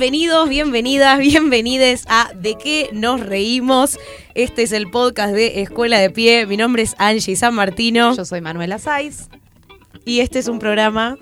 bienvenidos, bienvenidas, bienvenides a De qué nos reímos. Este es el podcast de Escuela de Pie. Mi nombre es Angie San Martino Yo soy Manuela Saiz. y este es un programa.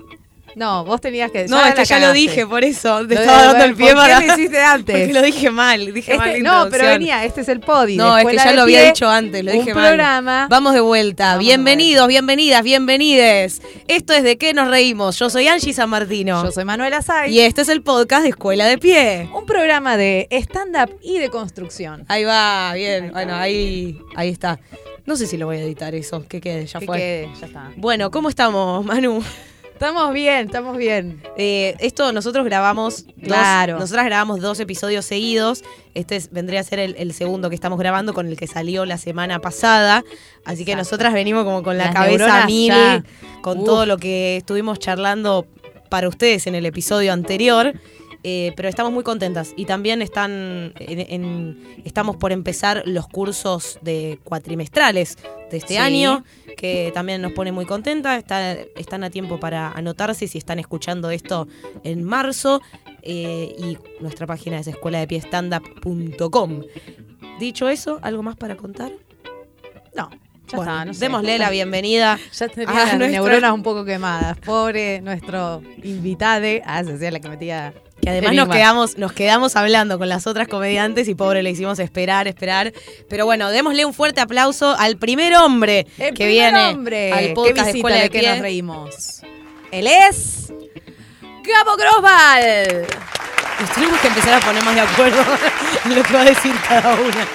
No, vos tenías que. No, es que ya lo dije, por eso te Lo estaba de- dando el pie ¿por qué para. lo hiciste antes? Porque lo dije mal, dije mal. Este- no, pero venía, este es el podi. No, es que ya lo había dicho antes, lo un dije mal. programa. Vamos de vuelta. Vamos Bienvenidos, bienvenidas, bienvenides. Esto es De qué nos reímos. Yo soy Angie San Martino. Yo soy Manuela Saiz. Y este es el podcast de Escuela de Pie. Un programa de stand-up y de construcción. Ahí va, bien. Bueno, ahí, ahí está. No sé si lo voy a editar eso, que quede, ya Que fue. quede, ya está. Bueno, ¿cómo estamos, Manu? Estamos bien, estamos bien. Eh, esto nosotros grabamos. dos- Claro. nosotras grabamos dos episodios seguidos. Este es- vendría a ser el, el segundo que estamos grabando con el que salió la semana pasada. Así que nosotras venimos como con la Las cabeza a neuronas mil, ya. con Uf. todo lo que estuvimos charlando para ustedes en el episodio anterior. Eh, pero estamos muy contentas y también están en- en- estamos por empezar los cursos de cuatrimestrales de este Sí. año que también nos pone muy contenta Está- están a tiempo para anotarse si están escuchando esto en marzo eh, y nuestra página es escueladepiestandup.com dicho eso algo más para contar No, ya Bueno, está. No sé. démosle la bienvenida Ya tenía a las nuestra- neuronas un poco quemadas. Pobre nuestro invitade. Ah, se hacía la que metía. Que además nos quedamos, nos quedamos hablando con las otras comediantes y pobre le hicimos esperar, esperar. Pero bueno, démosle un fuerte aplauso al primer hombre El que primer viene hombre al podcast de Escuela de, de que nos reímos. Él es. Gabo Grosval. Nos tenemos que empezar a poner más de acuerdo en lo que va a decir cada una.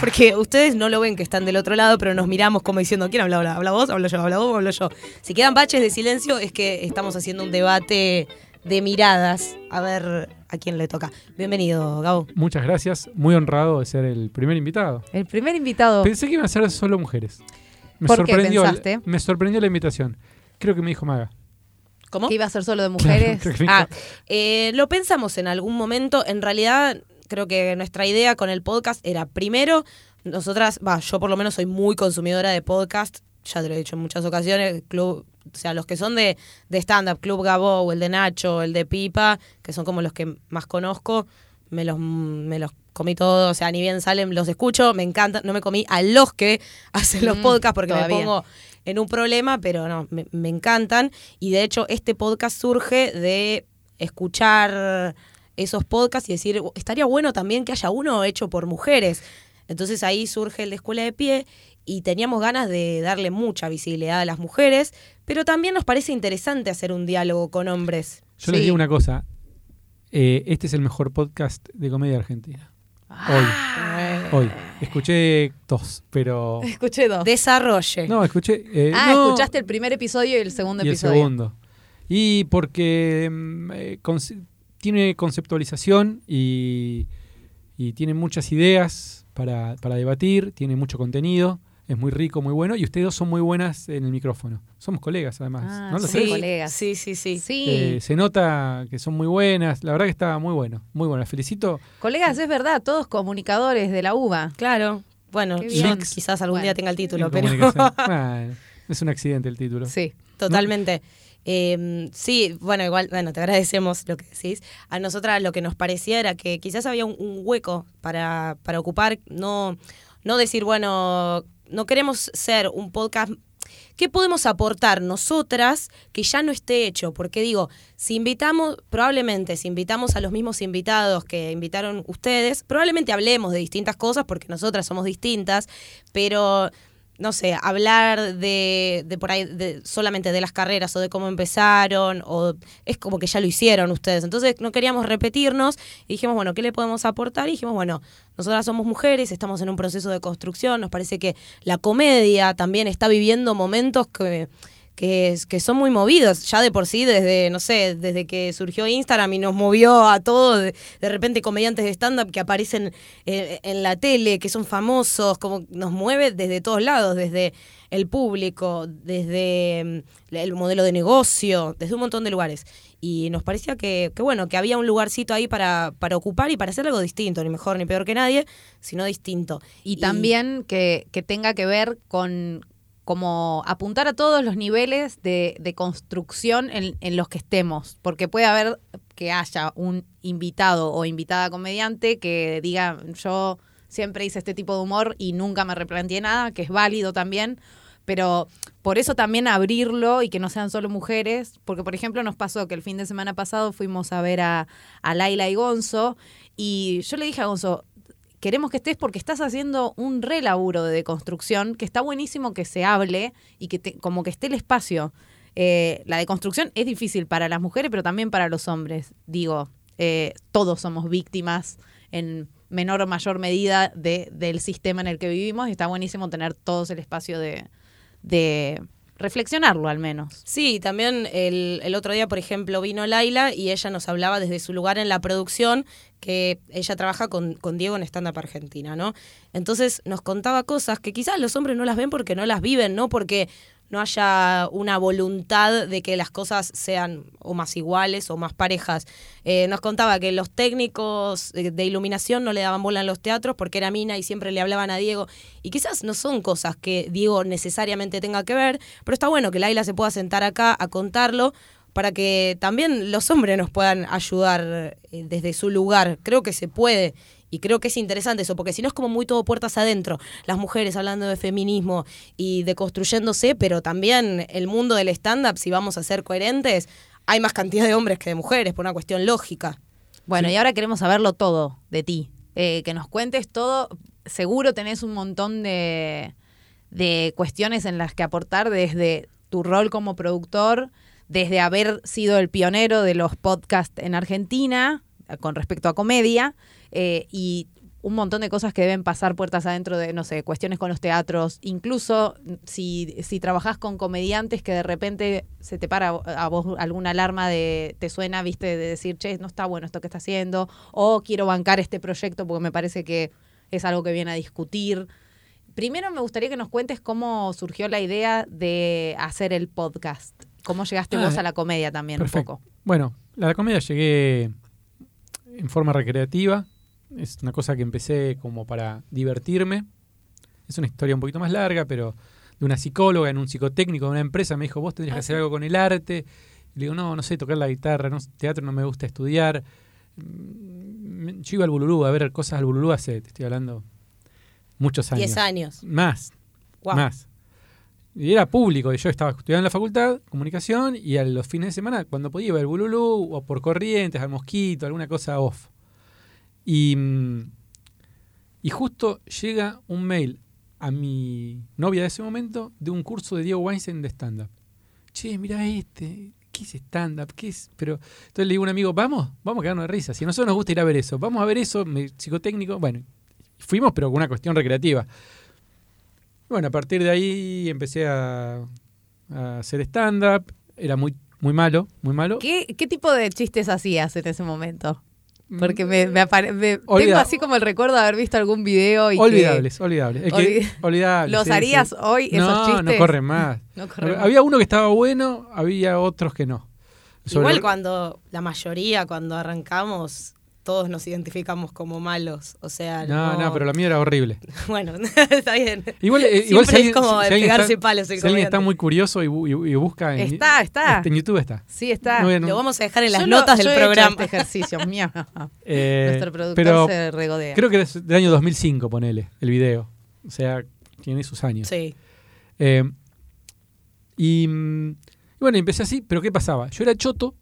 Porque ustedes no lo ven que están del otro lado, pero nos miramos como diciendo, ¿quién habla ahora? ¿Habla vos? ¿Hablo yo? ¿Habla vos? ¿Hablo yo? Si quedan baches de silencio es que estamos haciendo un debate de miradas. A ver a quién le toca. Bienvenido, Gabo. Muchas gracias, muy honrado de ser el primer invitado. El primer invitado. Pensé que iban a ser solo mujeres. Me ¿Por qué sorprendió, pensaste? Me sorprendió la invitación. Creo que me dijo Maga. ¿Cómo? Que iba a ser solo de mujeres. Ah, eh, lo pensamos en algún momento. En realidad, creo que nuestra idea con el podcast era primero, nosotras, va, yo por lo menos soy muy consumidora de podcast. Ya te lo he dicho en muchas ocasiones. Club, o sea, los que son de, de stand-up, Club Gabo, el de Nacho, el de Pipa, que son como los que más conozco, me los, me los comí todos. O sea, ni bien salen, los escucho, me encantan. No me comí a los que hacen los Mm, podcasts porque todavía. me pongo en un problema, pero no, me, me encantan. Y de hecho, este podcast surge de escuchar esos podcasts y decir, estaría bueno también que haya uno hecho por mujeres. Entonces ahí surge el de Escuela de Pie y teníamos ganas de darle mucha visibilidad a las mujeres, pero también nos parece interesante hacer un diálogo con hombres. Yo les Sí. digo una cosa. Eh, este es el mejor podcast de comedia argentina. Ah. Hoy. Escuché dos, pero. Escuché dos. Desarrolle. No, escuché. eh, ah, no, escuchaste el primer episodio y el segundo y el episodio. segundo. Y porque mm, eh, tiene conceptualización y, y tiene muchas ideas para, para debatir, tiene mucho contenido, es muy rico, muy bueno, y ustedes dos son muy buenas en el micrófono. Somos colegas además, Ah, ¿no lo sí. colegas. sí, sí, sí. Sí. Eh, se nota que son muy buenas, la verdad que está muy bueno, muy bueno. Las felicito. Colegas, es verdad, todos comunicadores de la UBA. Claro. Bueno, yo quizás algún Bueno. día tenga el título, pero. Bueno, es un accidente el título. Sí. Totalmente. Eh, sí, bueno, igual, bueno, te agradecemos lo que decís. A nosotras lo que nos parecía era que quizás había un, un hueco para, para ocupar, no, no decir, bueno, no queremos ser un podcast. ¿Qué podemos aportar nosotras que ya no esté hecho? Porque digo, si invitamos, probablemente si invitamos a los mismos invitados que invitaron ustedes, probablemente hablemos de distintas cosas porque nosotras somos distintas, pero no sé, hablar de, de por ahí de, solamente de las carreras o de cómo empezaron, o es como que ya lo hicieron ustedes. Entonces no queríamos repetirnos y dijimos, bueno, ¿qué le podemos aportar? Y dijimos, bueno, nosotras somos mujeres, estamos en un proceso de construcción, nos parece que la comedia también está viviendo momentos que que, es- que son muy movidos, ya de por sí, desde, no sé, desde que surgió Instagram y nos movió a todos, de, de repente comediantes de stand-up que aparecen eh, en la tele, que son famosos, como nos mueve desde todos lados, desde el público, desde mm, el modelo de negocio, desde un montón de lugares. Y nos parecía que, que bueno, que había un lugarcito ahí para, para ocupar y para hacer algo distinto, ni mejor ni peor que nadie, sino distinto. Y también que, que tenga que ver con como apuntar a todos los niveles de, de construcción en, en los que estemos, porque puede haber que haya un invitado o invitada comediante que diga yo siempre hice este tipo de humor y nunca me replanteé nada, que es válido también, pero por eso también abrirlo y que no sean solo mujeres, porque por ejemplo nos pasó que el fin de semana pasado fuimos a ver a, a Laila y Gonzo y yo le dije a Gonzo, queremos que estés porque estás haciendo un re laburo de deconstrucción, que está buenísimo que se hable y que como que esté el espacio. Eh, la deconstrucción es difícil para las mujeres, pero también para los hombres. Digo, eh, todos somos víctimas en menor o mayor medida de, del sistema en el que vivimos y está buenísimo tener todos el espacio de reflexionarlo al menos. Sí, también el, el otro día, por ejemplo, vino Laila y ella nos hablaba desde su lugar en la producción, que ella trabaja con, con Diego en Stand Up Argentina, ¿no? Entonces nos contaba cosas que quizás los hombres no las ven porque no las viven, no porque no haya una voluntad de que las cosas sean o más iguales o más parejas. Eh, nos contaba que los técnicos de, iluminación no le daban bola en los teatros porque era mina y siempre le hablaban a Diego. Y quizás no son cosas que Diego necesariamente tenga que ver, pero está bueno que Laila se pueda sentar acá a contarlo para que también los hombres nos puedan ayudar eh, desde su lugar. Creo que se puede. Y creo que es interesante eso, porque si no es como muy todo puertas adentro, las mujeres hablando de feminismo y de construyéndose, pero también el mundo del stand-up, si vamos a ser coherentes, hay más cantidad de hombres que de mujeres, por una cuestión lógica. Bueno, y ahora queremos saberlo todo de ti. Eh, que nos cuentes todo. Seguro tenés un montón de, de cuestiones en las que aportar desde tu rol como productor, desde haber sido el pionero de los podcasts en Argentina con respecto a comedia eh, y un montón de cosas que deben pasar puertas adentro de, no sé, cuestiones con los teatros, incluso si, si trabajás con comediantes que de repente se te para a vos alguna alarma de, te suena, viste, de decir, che, no está bueno esto que está haciendo, o quiero bancar este proyecto porque me parece que es algo que viene a discutir. Primero me gustaría que nos cuentes cómo surgió la idea de hacer el podcast. ¿Cómo llegaste Ah, vos a la comedia también Perfecto. un poco? Bueno, a la comedia llegué en forma recreativa. Es una cosa que empecé como para divertirme. Es una historia un poquito más larga, pero de una psicóloga en un psicotécnico de una empresa me dijo, vos tendrías Ah, que hacer sí. algo con el arte. Y le digo, no, no sé tocar la guitarra, no, teatro no me gusta estudiar. Mm, Yo iba al Bululú a ver cosas al Bululú hace, te estoy hablando, muchos años. Diez años. Más, más. Y era público, y yo estaba estudiando en la facultad, comunicación, y a los fines de semana, cuando podía, iba al Bululú, o por Corrientes, al Mosquito, alguna cosa off. Y, mm, y justo llega un mail a mi novia de ese momento de un curso de Diego Weinstein de stand-up. Che, mira este, ¿qué es stand-up? ¿Qué es? Pero entonces le digo a un amigo, vamos, vamos a quedarnos de risa. Si a nosotros nos gusta ir a ver eso, vamos a ver eso, me- psicotécnico. Bueno, fuimos, pero con una cuestión recreativa. Bueno, a partir de ahí empecé a, a hacer stand-up. Era muy, muy malo, muy malo. ¿Qué, ¿Qué tipo de chistes hacías en ese momento? Porque me, me apare- me- tengo así como el recuerdo de haber visto algún video y que Olvidables, olvidables. El que- Olvi- olvidables, los sí, harías sí. hoy esos no, chistes. No, corren más. No corren más. Había uno que estaba bueno, había otros que no. Sobre- Igual cuando la mayoría, cuando arrancamos, todos nos identificamos como malos. O sea, No, no, pero la mía era horrible. Bueno, está bien. Igual, eh, Siempre igual si es como si pegarse está, palos el si alguien está muy curioso y, bu- y- y busca en, Está, está. este, en YouTube está. Sí, está. No no- Lo vamos a dejar en las Yo lo- notas yo del he hecho programa. Este ejercicio, mío. Eh, Nuestro productor pero se regodea. creo que es del año 2005, ponele, el video. O sea, tiene sus años. Sí. Eh, y, mm, y bueno, empecé así, pero ¿qué pasaba? Yo era choto,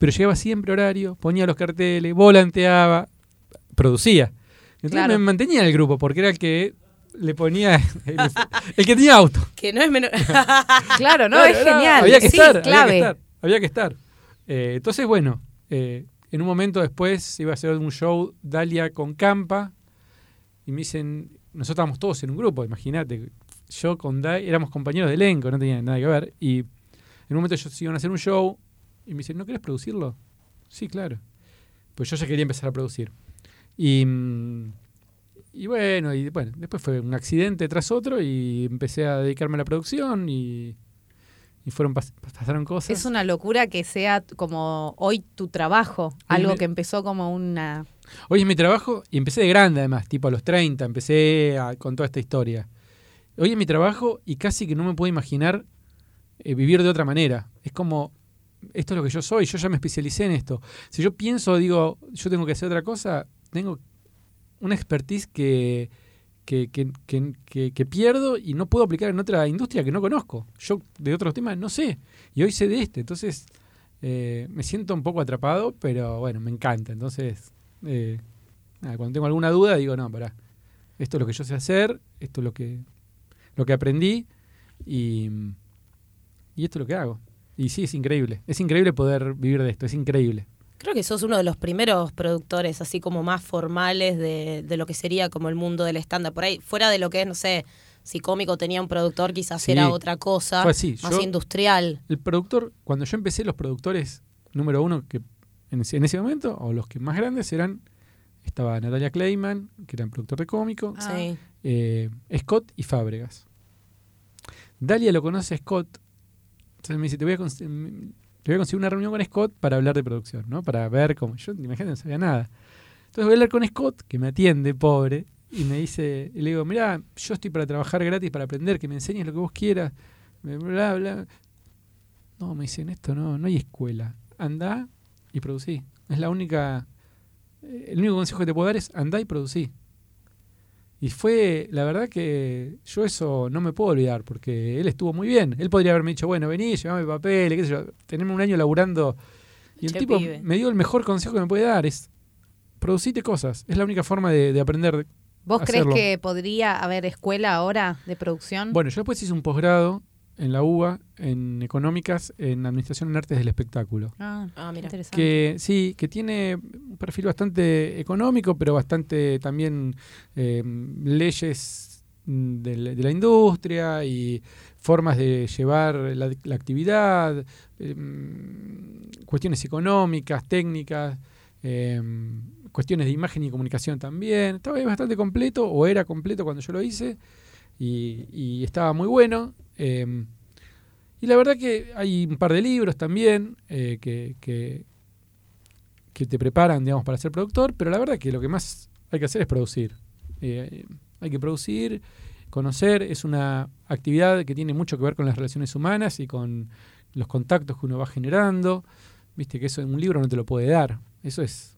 pero llegaba siempre a horario, ponía los carteles, volanteaba, producía. Entonces Claro. me mantenía en el grupo porque era el que le ponía, el, el que tenía auto. Que no es menor. Claro, no, Claro, es era- genial. Había que sí, estar, clave. había que estar. Había que estar. Eh, entonces, bueno, eh, en un momento después iba a hacer un show Dalia con Campa y me dicen, nosotros estábamos todos en un grupo, imagínate, yo con Dalia, éramos compañeros de elenco, no tenía nada que ver, y en un momento ellos iban a hacer un show y me dicen, ¿no querés producirlo? Sí, claro. Pues yo ya quería empezar a producir. Y, mm, y bueno, y bueno, después fue un accidente tras otro y empecé a dedicarme a la producción y, y fueron pas- pasaron cosas. Es una locura que sea como hoy tu trabajo, algo me- que empezó como una... Hoy es mi trabajo y empecé de grande además, tipo a los 30, empecé a- con toda esta historia. Hoy es mi trabajo y casi que no me puedo imaginar eh, vivir de otra manera. Es como, esto es lo que yo soy, yo ya me especialicé en esto. Si yo pienso, digo, yo tengo que hacer otra cosa, tengo una expertise que, que, que, que, pierdo y no puedo aplicar en otra industria que no conozco. Yo de otros temas no sé, y hoy sé de este, entonces eh, me siento un poco atrapado, pero bueno, me encanta. Entonces, eh, cuando tengo alguna duda, digo, no, pará, esto es lo que yo sé hacer, esto es lo que, lo que aprendí y, y esto es lo que hago. Y sí, es increíble. Es increíble poder vivir de esto, es increíble. Creo que sos uno de los primeros productores así como más formales de, de lo que sería como el mundo del stand-up. Por ahí, fuera de lo que es, no sé, si cómico tenía un productor, quizás Sí. era otra cosa, Fue así, más yo- industrial. El productor, cuando yo empecé, los productores número uno que en ese, en ese momento, o los que más grandes eran, estaba Natalia Kleiman, que era un productor de cómico, Ah. Sí. eh, Scott y Fábregas. Dalia lo conoce a Scott, entonces me dice, te voy, a conseguir una reunión con Scott para hablar de producción, ¿no? Para ver cómo... Yo, imagínate, no sabía nada. Entonces voy a hablar con Scott, que me atiende, pobre, y me dice, y le digo, mira, yo estoy para trabajar gratis, para aprender, que me enseñes lo que vos quieras, bla, bla. No, me dicen, esto no, no hay escuela. Andá y producí. Es la única... eh, El único consejo que te puedo dar es andá y producí. Y fue, la verdad que yo eso no me puedo olvidar, porque él estuvo muy bien. Él podría haberme dicho, bueno, vení, llévame papel, qué sé yo, tenerme un año laburando. Y el Che, tipo pibe. me dio el mejor consejo que me puede dar, es producite cosas. Es la única forma de, de aprender. ¿Vos hacerlo. crees que podría haber escuela ahora de producción? Bueno, yo después hice un posgrado en la UBA, en económicas, en administración en artes del espectáculo. Ah, Ah, mira. interesante. que sí, que tiene perfil bastante económico, pero bastante también eh, leyes de, la- industria y formas de llevar la, actividad, eh, cuestiones económicas, técnicas, eh, cuestiones de imagen y comunicación también. Estaba bastante completo, o era completo cuando yo lo hice, y, y estaba muy bueno. y la verdad que hay un par de libros también que, que, que te preparan, digamos, para ser productor, pero la verdad que lo que más hay que hacer es producir. Eh, hay que producir, conocer, es una actividad que tiene mucho que ver con las relaciones humanas y con los contactos que uno va generando. Viste que eso en un libro no te lo puede dar. Eso es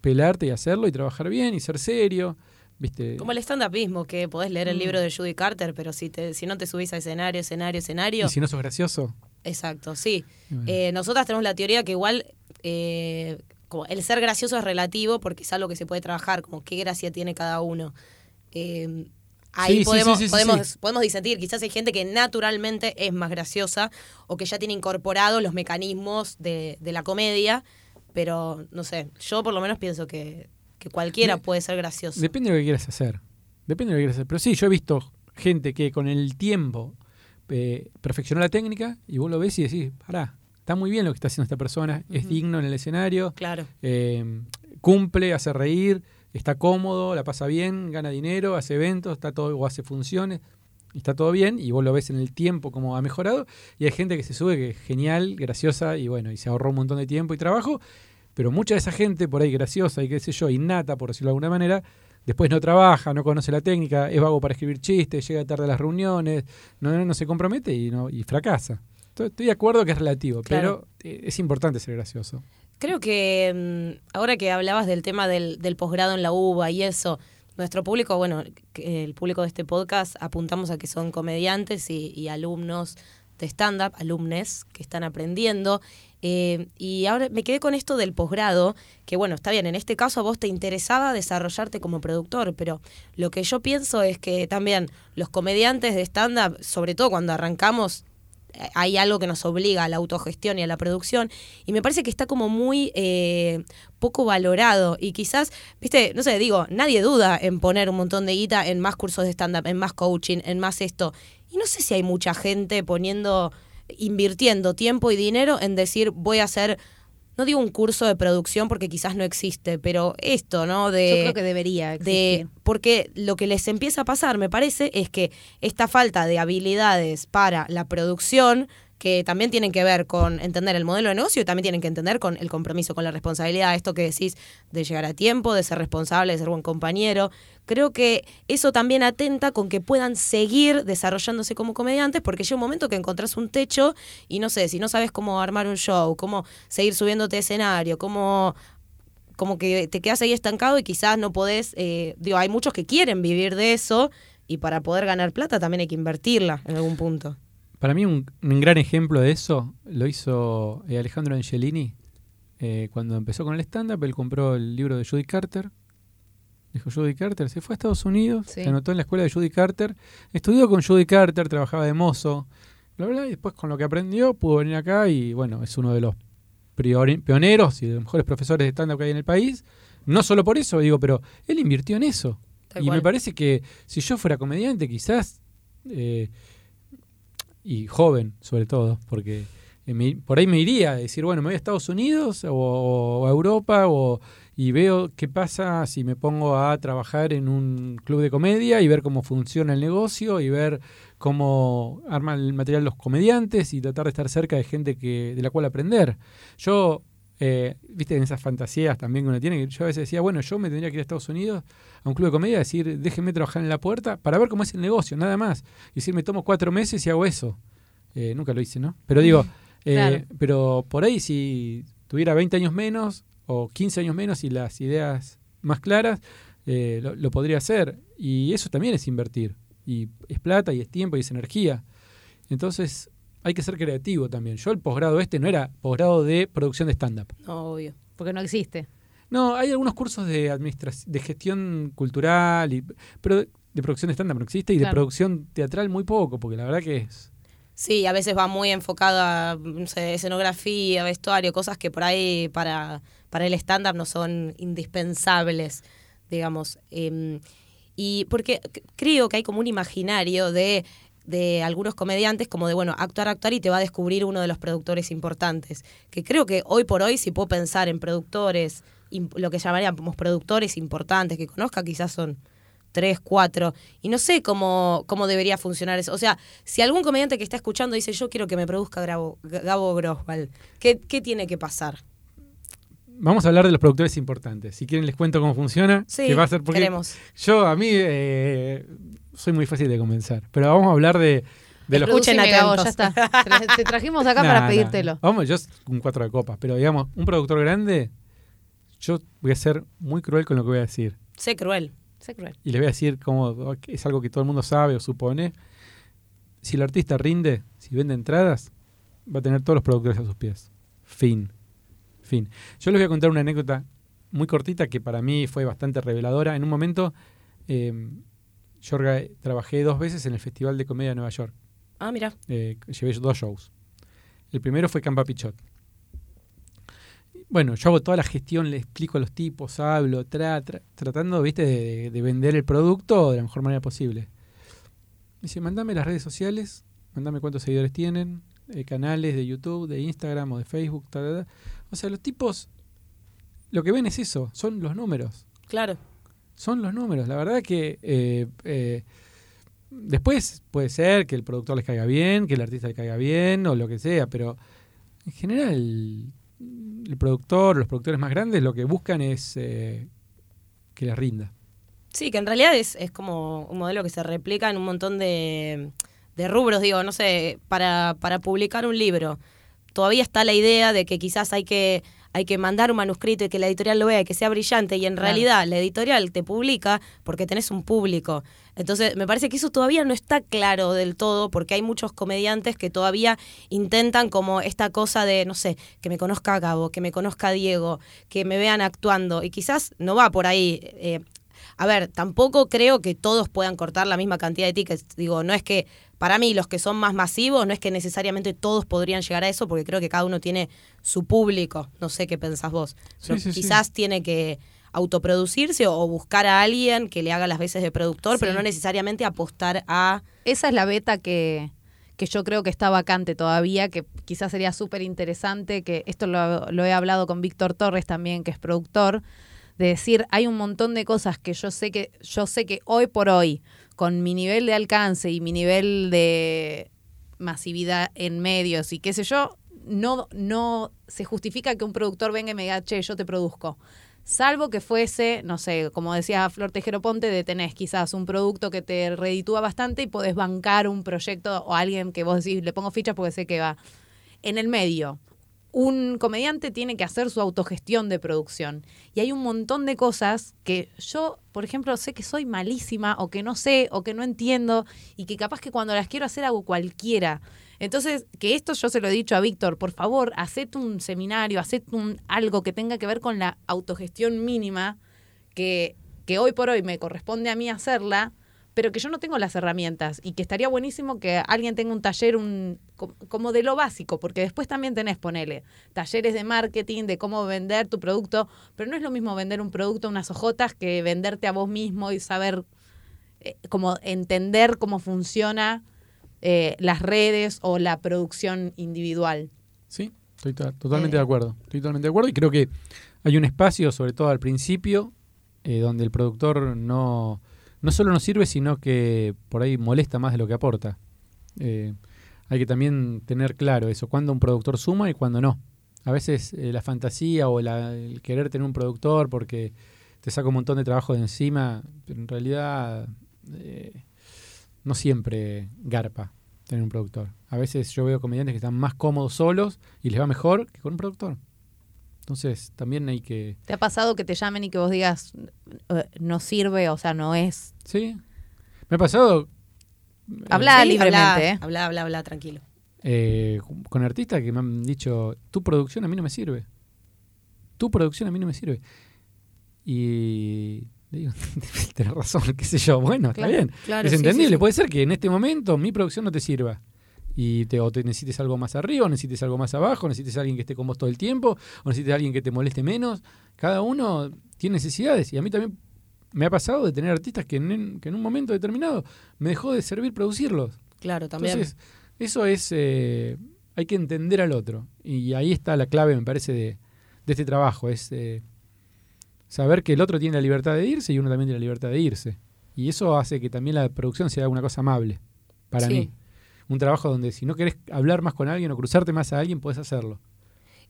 pelarte y hacerlo y trabajar bien y ser serio. ¿Viste? Como el stand-upismo, que podés leer el Mm. libro de Judy Carter, pero si, te, si no te subís a escenario, escenario, escenario. Y si no sos gracioso. Exacto, sí. bueno. Eh, nosotras tenemos la teoría que igual eh, como el ser gracioso es relativo porque es algo que se puede trabajar, como qué gracia tiene cada uno. Eh, ahí Sí, podemos, sí, sí, sí, podemos, podemos disentir. Quizás hay gente que naturalmente es más graciosa o que ya tiene incorporados los mecanismos de, de la comedia, pero no sé, yo por lo menos pienso que, que cualquiera De- puede ser gracioso. Depende de lo que quieras hacer. Depende de lo que quieras hacer. Pero sí, yo he visto gente que con el tiempo eh, perfeccionó la técnica y vos lo ves y decís, pará, está muy bien lo que está haciendo esta persona, es digno en el escenario, Claro. eh, cumple, hace reír, está cómodo, la pasa bien, gana dinero, hace eventos, está todo, o hace funciones, está todo bien, y vos lo ves en el tiempo como ha mejorado, y hay gente que se sube que es genial, graciosa, y bueno, y se ahorró un montón de tiempo y trabajo, pero mucha de esa gente por ahí graciosa y qué sé yo, innata, por decirlo de alguna manera, después no trabaja, no conoce la técnica, es vago para escribir chistes, llega tarde a las reuniones, no, no, no se compromete y, no, y fracasa. Estoy, de acuerdo que es relativo, Claro. pero eh, es importante ser gracioso. Creo que mm, ahora que hablabas del tema del, del posgrado en la UBA y eso, nuestro público, bueno, el público de este podcast apuntamos a que son comediantes y, y alumnos de stand-up, alumnes que están aprendiendo. Eh, y ahora me quedé con esto del posgrado, que bueno, está bien, en este caso a vos te interesaba desarrollarte como productor, pero lo que yo pienso es que también los comediantes de stand-up, sobre todo cuando arrancamos, hay algo que nos obliga a la autogestión y a la producción, y me parece que está como muy eh, poco valorado. Y quizás, viste, no sé, digo, nadie duda en poner un montón de guita en más cursos de stand-up, en más coaching, en más esto. Y no sé si hay mucha gente poniendo, invirtiendo tiempo y dinero en decir, voy a hacer, no digo un curso de producción porque quizás no existe, pero esto, ¿no? De, Yo creo que debería de existir. porque lo que les empieza a pasar, me parece, es que esta falta de habilidades para la producción que también tienen que ver con entender el modelo de negocio y también tienen que entender con el compromiso, con la responsabilidad, esto que decís de llegar a tiempo, de ser responsable, de ser buen compañero. Creo que eso también atenta con que puedan seguir desarrollándose como comediantes, porque llega un momento que encontrás un techo y no sé, si no sabes cómo armar un show, cómo seguir subiéndote escenario, cómo como que te quedas ahí estancado y quizás no podés, eh, digo, hay muchos que quieren vivir de eso y para poder ganar plata también hay que invertirla en algún punto. Para mí un, un gran ejemplo de eso lo hizo eh, Alejandro Angelini eh, cuando empezó con el stand-up. Él compró el libro de Judy Carter. Dijo Judy Carter, se fue a Estados Unidos, Sí. se anotó en la escuela de Judy Carter, estudió con Judy Carter, trabajaba de mozo, bla, bla, y después con lo que aprendió pudo venir acá y bueno, es uno de los pioneros y de los mejores profesores de stand-up que hay en el país. No solo por eso, digo, pero él invirtió en eso. Tal y cual. me parece que si yo fuera comediante, quizás, eh, y joven sobre todo, porque eh, por ahí me iría a decir, bueno, me voy a Estados Unidos o, o a Europa o, y veo qué pasa si me pongo a trabajar en un club de comedia y ver cómo funciona el negocio y ver cómo arman el material los comediantes y tratar de estar cerca de gente que de la cual aprender. Yo, eh, viste, en esas fantasías también que uno tiene, que yo a veces decía, bueno, yo me tendría que ir a Estados Unidos a un club de comedia, decir, déjenme trabajar en la puerta para ver cómo es el negocio, nada más. Y decir, me tomo cuatro meses y hago eso. Eh, nunca lo hice, ¿no? Pero digo, eh, Claro. pero por ahí si tuviera 20 años menos o 15 años menos y las ideas más claras, eh, lo, lo podría hacer. Y eso también es invertir. Y es plata y es tiempo y es energía. Entonces hay que ser creativo también. Yo el posgrado este no era posgrado de producción de stand-up. No, obvio. Porque no existe. No, hay algunos cursos de administración, de gestión cultural, y, pero de, de producción de stand-up no existe y de producción teatral muy poco, porque la verdad que es... Sí, a veces va muy enfocado a no sé, escenografía, vestuario, cosas que por ahí para, para el stand-up no son indispensables, digamos. Em, y porque creo que hay como un imaginario de, de algunos comediantes como de, bueno, actuar, actuar y te va a descubrir uno de los productores importantes. Que creo que hoy por hoy, si puedo pensar en productores, lo que llamaríamos productores importantes que conozca, quizás son tres, cuatro, y no sé cómo, cómo debería funcionar eso. O sea, si algún comediante que está escuchando dice, yo quiero que me produzca Gabo, Gabo Grosval, ¿qué, ¿qué tiene que pasar? Vamos a hablar de los productores importantes. Si quieren les cuento cómo funciona. Sí, que va a ser porque queremos. yo a mí eh, soy muy fácil de convencer. Pero vamos a hablar de, de los... Escuchen Gabo, ya atentos. está. Tra- Te trajimos acá Nah, para nah. pedírtelo. Vamos, yo un cuatro de copas. Pero digamos, un productor grande, yo voy a ser muy cruel con lo que voy a decir. Sé cruel. Sé cruel. y les voy a decir cómo es algo que todo el mundo sabe o supone. Si el artista rinde, si vende entradas, va a tener todos los productores a sus pies. Fin. Fin. Yo les voy a contar una anécdota muy cortita que para mí fue bastante reveladora. En un momento, eh, yo trabajé dos veces en el Festival de Comedia de Nueva York. Ah, mira. Eh, llevé dos shows. El primero fue Campa Pichot. Bueno, yo hago toda la gestión, le explico a los tipos, hablo, tra- tra- tratando, viste, de, de vender el producto de la mejor manera posible. Me dice, mandame las redes sociales, mandame cuántos seguidores tienen, eh, canales de YouTube, de Instagram o de Facebook, ta, ta, ta. O sea, los tipos, lo que ven es eso, son los números Claro. Son los números. La verdad que eh, eh, después puede ser que el productor les caiga bien, que el artista le caiga bien o lo que sea, pero en general el, el productor, los productores más grandes lo que buscan es eh, que les rinda. Sí, que en realidad es, es como un modelo que se replica en un montón de, de rubros, digo, no sé, para, para publicar un libro. Todavía está la idea de que quizás hay que, hay que mandar un manuscrito y que la editorial lo vea y que sea brillante y en Claro. realidad la editorial te publica porque tenés un público. Entonces, me parece que eso todavía no está claro del todo porque hay muchos comediantes que todavía intentan como esta cosa de, no sé, que me conozca Gabo, que me conozca Diego, que me vean actuando y quizás no va por ahí. eh, a ver, tampoco creo que todos puedan cortar la misma cantidad de tickets. Digo, no es que, para mí, los que son más masivos, no es que necesariamente todos podrían llegar a eso, porque creo que cada uno tiene su público. No sé qué pensás vos. Sí, Pero sí, sí. quizás tiene que autoproducirse o, buscar a alguien que le haga las veces de productor, pero no necesariamente apostar a... Esa es la beta que, que yo creo que está vacante todavía, que quizás sería súper interesante, que esto lo, lo he hablado con Víctor Torres también, que es productor, de decir, hay un montón de cosas que yo sé que, yo sé que hoy por hoy, con mi nivel de alcance y mi nivel de masividad en medios y qué sé yo, no, no se justifica que un productor venga y me diga, che, yo te produzco. Salvo que fuese, no sé, como decía Flor Tejero Ponte, de tenés quizás un producto que te reditúa bastante y podés bancar un proyecto o alguien que vos decís, le pongo fichas porque sé que va. En el medio, un comediante tiene que hacer su autogestión de producción. Y hay un montón de cosas que yo, por ejemplo, sé que soy malísima o que no sé o que no entiendo y que capaz que cuando las quiero hacer hago cualquiera. Entonces, que esto yo se lo he dicho a Víctor, por favor, hacete un seminario, hacete un, algo que tenga que ver con la autogestión mínima, que, que hoy por hoy me corresponde a mí hacerla, pero que yo no tengo las herramientas y que estaría buenísimo que alguien tenga un taller un, como de lo básico, porque después también tenés, ponele, talleres de marketing, de cómo vender tu producto, pero no es lo mismo vender un producto, unas hojotas, que venderte a vos mismo y saber, eh, como entender cómo funciona eh, las redes o la producción individual. Sí, estoy totalmente Eh. de acuerdo. Estoy totalmente de acuerdo y creo que hay un espacio, sobre todo al principio, donde el productor no, no solo nos sirve, sino que por ahí molesta más de lo que aporta. Eh, hay que también tener claro eso, cuándo un productor suma y cuándo no. A veces eh, la fantasía o el querer tener un productor porque te saca un montón de trabajo de encima, pero en realidad eh, no siempre garpa tener un productor. A veces yo veo comediantes que están más cómodos solos y les va mejor que con un productor. Entonces también hay que... ¿Te ha pasado que te llamen y que vos digas, eh, no sirve, o sea, no es? Sí. Me ha pasado... Habla Sí, libremente, habla, ¿eh? Habla, habla, habla, tranquilo. eh, con artistas que me han dicho, tu producción a mí no me sirve. Tu producción a mí no me sirve. Y le digo, tenés razón, qué sé yo. Bueno, está bien. claro, es sí, sí, entendible. sí. Puede ser que en este momento mi producción no te sirva. Y te, o te necesites algo más arriba, o necesites algo más abajo, necesites alguien que esté con vos todo el tiempo, o necesites alguien que te moleste menos. Cada uno tiene necesidades. Y a mí también me ha pasado de tener artistas que en, que en un momento determinado me dejó de servir producirlos. Claro, también. Entonces, eso es. eh, hay que entender al otro. Y ahí está la clave, me parece, de, de este trabajo. Es eh, saber que el otro tiene la libertad de irse y uno también tiene la libertad de irse. Y eso hace que también la producción sea una cosa amable para Sí. mí. Un trabajo donde si no querés hablar más con alguien o cruzarte más a alguien, puedes hacerlo.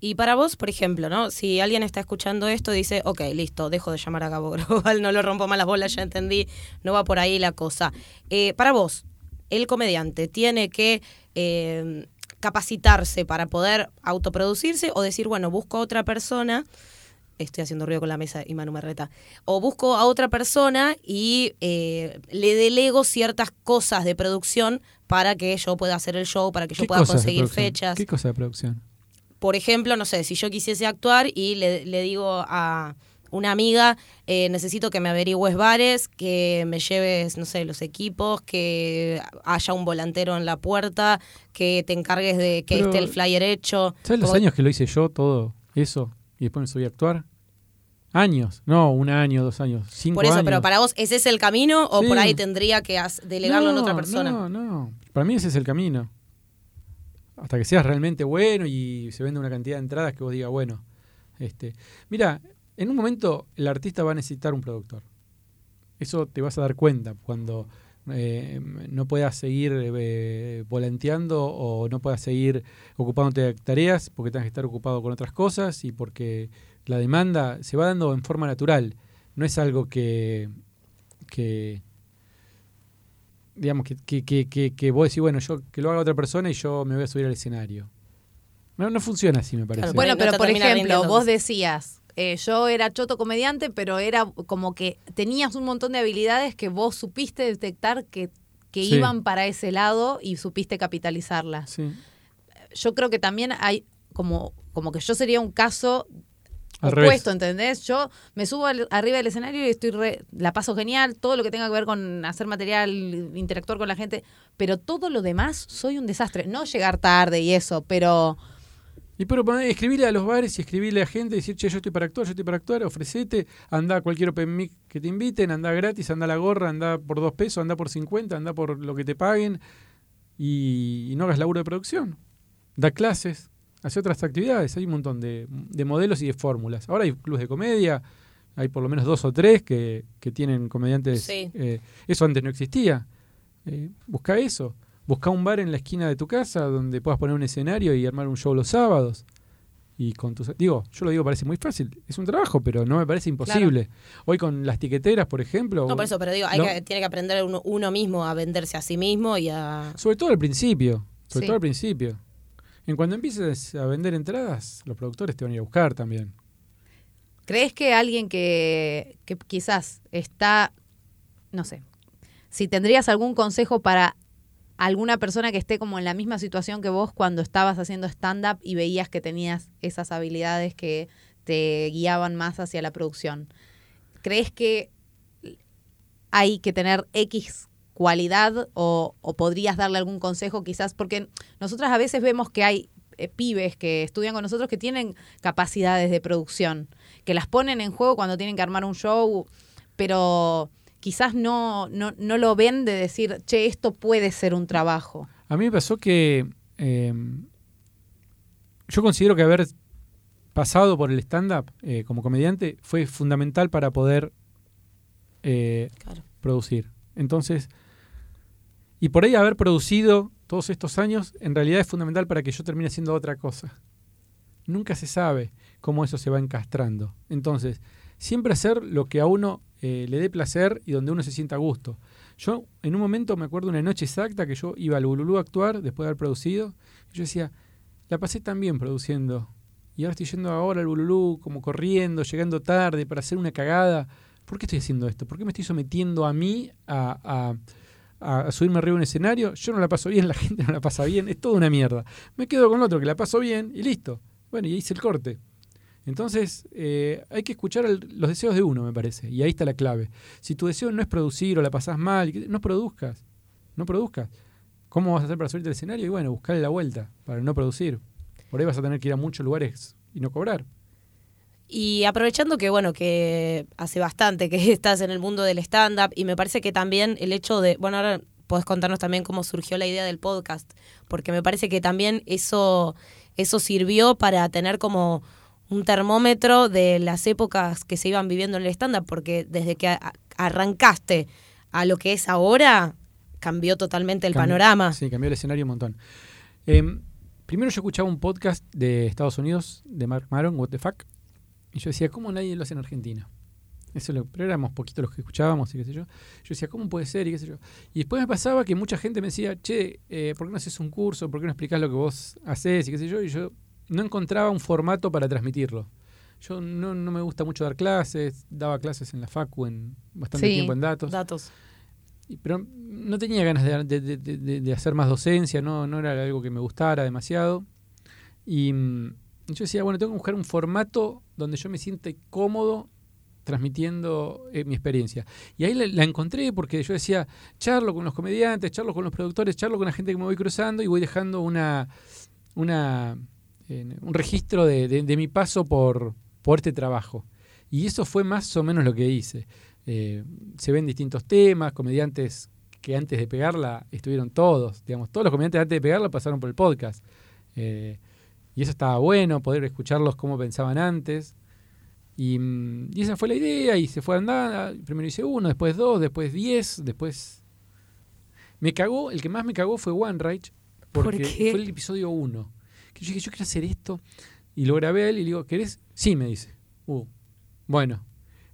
Y para vos, por ejemplo, ¿no? Si alguien está escuchando esto, dice, ok, listo, dejo de llamar a Cabo Global, no lo rompo más las bolas, ya entendí, no va por ahí la cosa. Eh, para vos, el comediante tiene que eh, capacitarse para poder autoproducirse o decir, bueno, busco otra persona, estoy haciendo ruido con la mesa y Manu me reta, o busco a otra persona y eh, le delego ciertas cosas de producción para que yo pueda hacer el show, para que yo ¿Qué pueda conseguir fechas ¿Qué cosa de producción? por ejemplo, no sé, si yo quisiese actuar y le, le digo a una amiga, eh, necesito que me averigües bares, que me lleves, no sé, los equipos, que haya un volantero en la puerta, que te encargues de que Pero, esté el flyer hecho. ¿Sabes los años que lo hice yo, todo eso? Y después me subí a actuar. Años. No, un año, dos años, cinco Por eso, años. pero para vos, ¿ese es el camino o Sí. por ahí tendría que delegarlo en No, otra persona? No, no. Para mí ese es el camino. Hasta que seas realmente bueno y se venda una cantidad de entradas que vos digas, bueno. Este, mira, en un momento el artista va a necesitar un productor. Eso te vas a dar cuenta cuando eh, no puedas seguir eh, volanteando o no puedas seguir ocupándote de tareas porque tengas que estar ocupado con otras cosas y porque la demanda se va dando en forma natural. No es algo que, que digamos, que, que, que, que, vos decís, bueno, yo que lo haga otra persona y yo me voy a subir al escenario. No, no funciona así, me parece. Claro, Bueno, no pero por ejemplo, vos decías, eh, yo era choto comediante, pero era como que tenías un montón de habilidades que vos supiste detectar que, que Sí. iban para ese lado y supiste capitalizarlas. Sí. Yo creo que también hay como, como que yo sería un caso Al opuesto. ¿entendés? Yo me subo al- arriba del escenario y estoy re- la paso genial, todo lo que tenga que ver con hacer material, interactuar con la gente, pero todo lo demás soy un desastre. No llegar tarde y eso, pero Y pero escribirle a los bares y escribirle a gente y decir, che, yo estoy para actuar, yo estoy para actuar, ofrecete, anda a cualquier open mic que te inviten, anda gratis, anda a la gorra, anda por dos pesos, anda por 50, anda por lo que te paguen y, y no hagas laburo de producción. Da clases, hace otras actividades, hay un montón de, de modelos y de fórmulas. Ahora hay clubes de comedia, hay por lo menos dos o tres que, que tienen comediantes. Sí. eh, eso antes no existía. Eh, busca eso. Busca un bar en la esquina de tu casa donde puedas poner un escenario y armar un show los sábados. Y con tus digo, yo lo digo parece muy fácil, es un trabajo, pero no me parece imposible. Hoy con las tiqueteras, por ejemplo, No, por eso, pero digo, hay no. que, tiene que aprender uno, uno mismo a venderse a sí mismo y a... sobre todo al principio, sobre Sí. todo al principio. En cuando empieces a vender entradas, los productores te van a ir a buscar también. ¿Crees que alguien que, que quizás está, no sé, si tendrías algún consejo para alguna persona que esté como en la misma situación que vos cuando estabas haciendo stand-up y veías que tenías esas habilidades que te guiaban más hacia la producción? ¿Crees que hay que tener X cualidad o, podrías darle algún consejo quizás? Porque nosotras a veces vemos que hay eh, pibes que estudian con nosotros que tienen capacidades de producción, que las ponen en juego cuando tienen que armar un show, pero quizás no, no, no lo ven de decir, che, esto puede ser un trabajo. A mí me pasó que eh, yo considero que haber pasado por el stand-up eh, como comediante fue fundamental para poder eh, Claro. producir. Entonces, y por ahí haber producido todos estos años, en realidad es fundamental para que yo termine haciendo otra cosa. Nunca se sabe cómo eso se va encastrando. Entonces, siempre hacer lo que a uno eh, le dé placer y donde uno se sienta a gusto. Yo en un momento me acuerdo una noche exacta que yo iba al Bululú a actuar después de haber producido. Y yo decía, la pasé tan bien produciendo. Y ahora estoy yendo ahora al Bululú como corriendo, llegando tarde para hacer una cagada. ¿Por qué estoy haciendo esto? ¿Por qué me estoy sometiendo a mí a, a, a subirme arriba de un escenario? Yo no la paso bien, la gente no la pasa bien, es toda una mierda. Me quedo con otro que la paso bien y listo. Bueno, y hice el corte. Entonces, eh, hay que escuchar los deseos de uno, me parece. Y ahí está la clave. Si tu deseo no es producir o la pasás mal, no produzcas. No produzcas. ¿Cómo vas a hacer para subirte al escenario? Y bueno, buscarle la vuelta para no producir. Por ahí vas a tener que ir a muchos lugares y no cobrar. Y aprovechando que, bueno, que hace bastante que estás en el mundo del stand-up y me parece que también el hecho de, bueno, ahora podés contarnos también cómo surgió la idea del podcast, porque me parece que también eso, eso sirvió para tener como un termómetro de las épocas que se iban viviendo en el stand-up, porque desde que arrancaste a lo que es ahora, cambió totalmente el panorama. Sí, cambió el escenario un montón. Em, primero yo escuchaba un podcast de Estados Unidos, de Mark Maron, What the Fuck, y yo decía, ¿cómo nadie lo hace en Argentina? Eso lo, pero éramos poquitos los que escuchábamos y qué sé yo. Yo decía, ¿cómo puede ser? Y qué sé yo. Y después me pasaba que mucha gente me decía, che, eh, ¿por qué no haces un curso? ¿Por qué no explicás lo que vos haces? Y qué sé yo. Y yo no encontraba un formato para transmitirlo. Yo no, no me gusta mucho dar clases, daba clases en la Facu en bastante Sí. tiempo en datos. Datos. Pero no tenía ganas de, de- de- de- de hacer más docencia, no, no era algo que me gustara demasiado. Y mm, yo decía, bueno, tengo que buscar un formato donde yo me sienta cómodo transmitiendo eh, mi experiencia. Y ahí la, la encontré porque yo decía, charlo con los comediantes, charlo con los productores, charlo con la gente que me voy cruzando y voy dejando una, una eh, un registro de, de- de mi paso por, por este trabajo. Y eso fue más o menos lo que hice. Eh, se ven distintos temas, comediantes que antes de pegarla estuvieron todos, digamos, todos los comediantes antes de pegarla pasaron por el podcast. Eh, y eso estaba bueno, poder escucharlos cómo pensaban antes. Y, mm, y esa fue la idea, y se fue andando. Primero hice uno, después dos, después diez, después. Me cagó, el que más me cagó fue One Rage, ¿Por porque fue el episodio uno. Que yo dije, yo quiero hacer esto. Y lo grabé a él y le digo, ¿querés? Sí, me dice. Uh, bueno,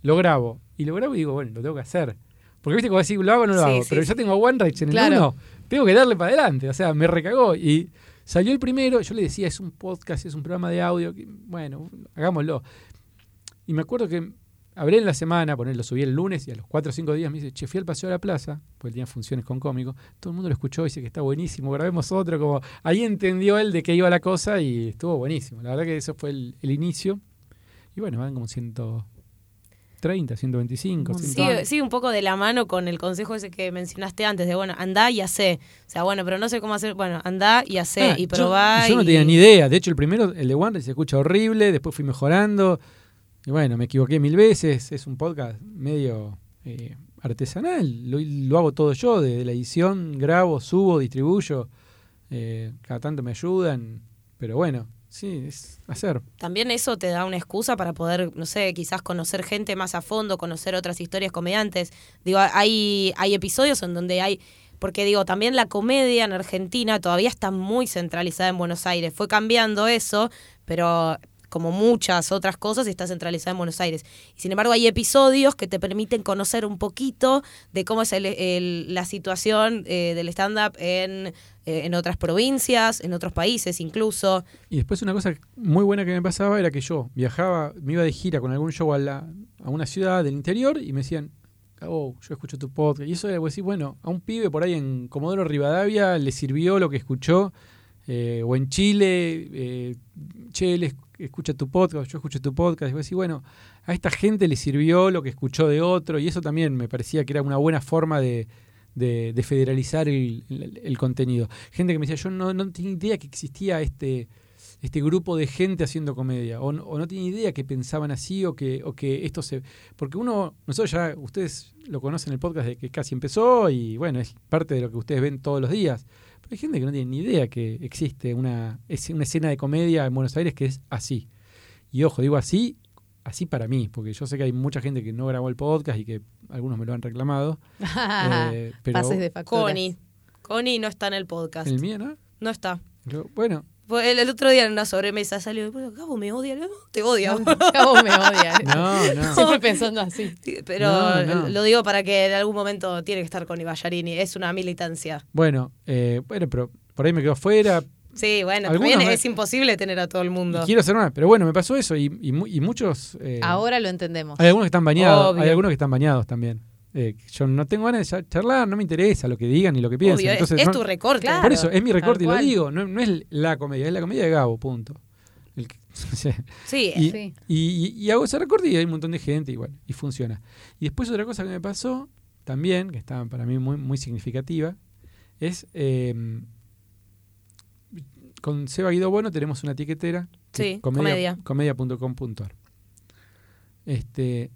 lo grabo. Y lo grabo y digo, bueno, lo tengo que hacer. Porque viste como decir, lo hago o no lo Sí, hago. sí, Pero sí. ya tengo One Rage en el uno. Tengo que darle para adelante. O sea, me recagó. Y salió el primero. Yo le decía, es un podcast, es un programa de audio. que, bueno, hagámoslo. Y me acuerdo que hablé en la semana, poner, lo subí el lunes y a los 4 o 5 días me dice, che, fui al Paseo de la Plaza, porque tenía funciones con cómico. Todo el mundo lo escuchó y dice que está buenísimo, grabemos otro. Como ahí entendió él de qué iba la cosa y estuvo buenísimo. La verdad que eso fue el, el inicio. Y bueno, van como 130, 125. Un 100. Sigue, sigue un poco de la mano con el consejo ese que mencionaste antes, de bueno, andá y hacé. O sea, bueno, pero no sé cómo hacer. Bueno, andá y hacé Ah, y yo- probá. Yo, no y- tenía ni idea. De hecho, el primero, el de One, se escucha horrible. Después fui mejorando. Y bueno, me equivoqué mil veces. Es un podcast medio eh, artesanal. Lo, lo hago todo yo. Desde la edición, grabo, subo, distribuyo. Eh, cada tanto me ayudan. Pero bueno, sí, es hacer. También eso te da una excusa para poder, no sé, quizás conocer gente más a fondo, conocer otras historias comediantes. Digo, hay, hay episodios en donde hay porque digo, también la comedia en Argentina todavía está muy centralizada en Buenos Aires. Fue cambiando eso, pero como muchas otras cosas, está centralizada en Buenos Aires. Sin embargo, hay episodios que te permiten conocer un poquito de cómo es el- la situación eh, del stand-up en, eh, en otras provincias, en otros países incluso. Y después una cosa muy buena que me pasaba era que yo viajaba, me iba de gira con algún show a, la- a una ciudad del interior y me decían, oh, yo escucho tu podcast. Y eso era decir, bueno, a un pibe por ahí en Comodoro Rivadavia le sirvió lo que escuchó, eh, o en Chile, eh, che, escucha tu podcast, yo escucho tu podcast. Y vos decís, bueno, a esta gente le sirvió lo que escuchó de otro, y eso también me parecía que era una buena forma de, de- de federalizar el, contenido. Gente que me decía, yo no, tenía idea que existía este, este grupo de gente haciendo comedia, o o no tenía idea que pensaban así, o que, o que esto se... Porque uno, nosotros ya, ustedes lo conocen el podcast de que casi empezó, y bueno, es parte de lo que ustedes ven todos los días. Pero hay gente que no tiene ni idea que existe una, es una escena de comedia en Buenos Aires que es así. Y ojo, digo así, así para mí, porque yo sé que hay mucha gente que no grabó el podcast y que algunos me lo han reclamado. eh, pero Pases de facturas. Connie. Connie no está en el podcast. el mío, ¿no? No está. Bueno, El, el otro día en una sobremesa salió, bueno, Gabo me odia, no, te odia. Cabo me odia. no, no. Siempre pensando así. Sí, Pero No, no. lo digo para que en algún momento tiene que estar con Ibayarini. Es una militancia. Bueno, eh, bueno, pero por ahí me quedo afuera. Sí, bueno, Algunos también me- es imposible tener a todo el y mundo. quiero hacer más. Pero bueno, me pasó eso y, y mu- y muchos... eh, Ahora lo entendemos. hay algunos que están bañados. Obvio. Hay algunos que están bañados también. Eh, yo no tengo ganas de cha- charlar, no me interesa lo que digan ni lo que piensen. Obvio, es- Entonces, es, no- tu recorte. Claro. Por eso, es mi recorte y lo digo. No, no es la comedia, es la comedia de Gabo, punto. El que- Sí, y, Sí. y- y- y hago ese recorte y hay un montón de gente y bueno, y funciona. Y después otra cosa que me pasó también, que está para mí muy, muy significativa, es eh, con Seba Guido Bueno tenemos una etiquetera. que Sí, es comedia- comedia. comedia.com.ar. Este,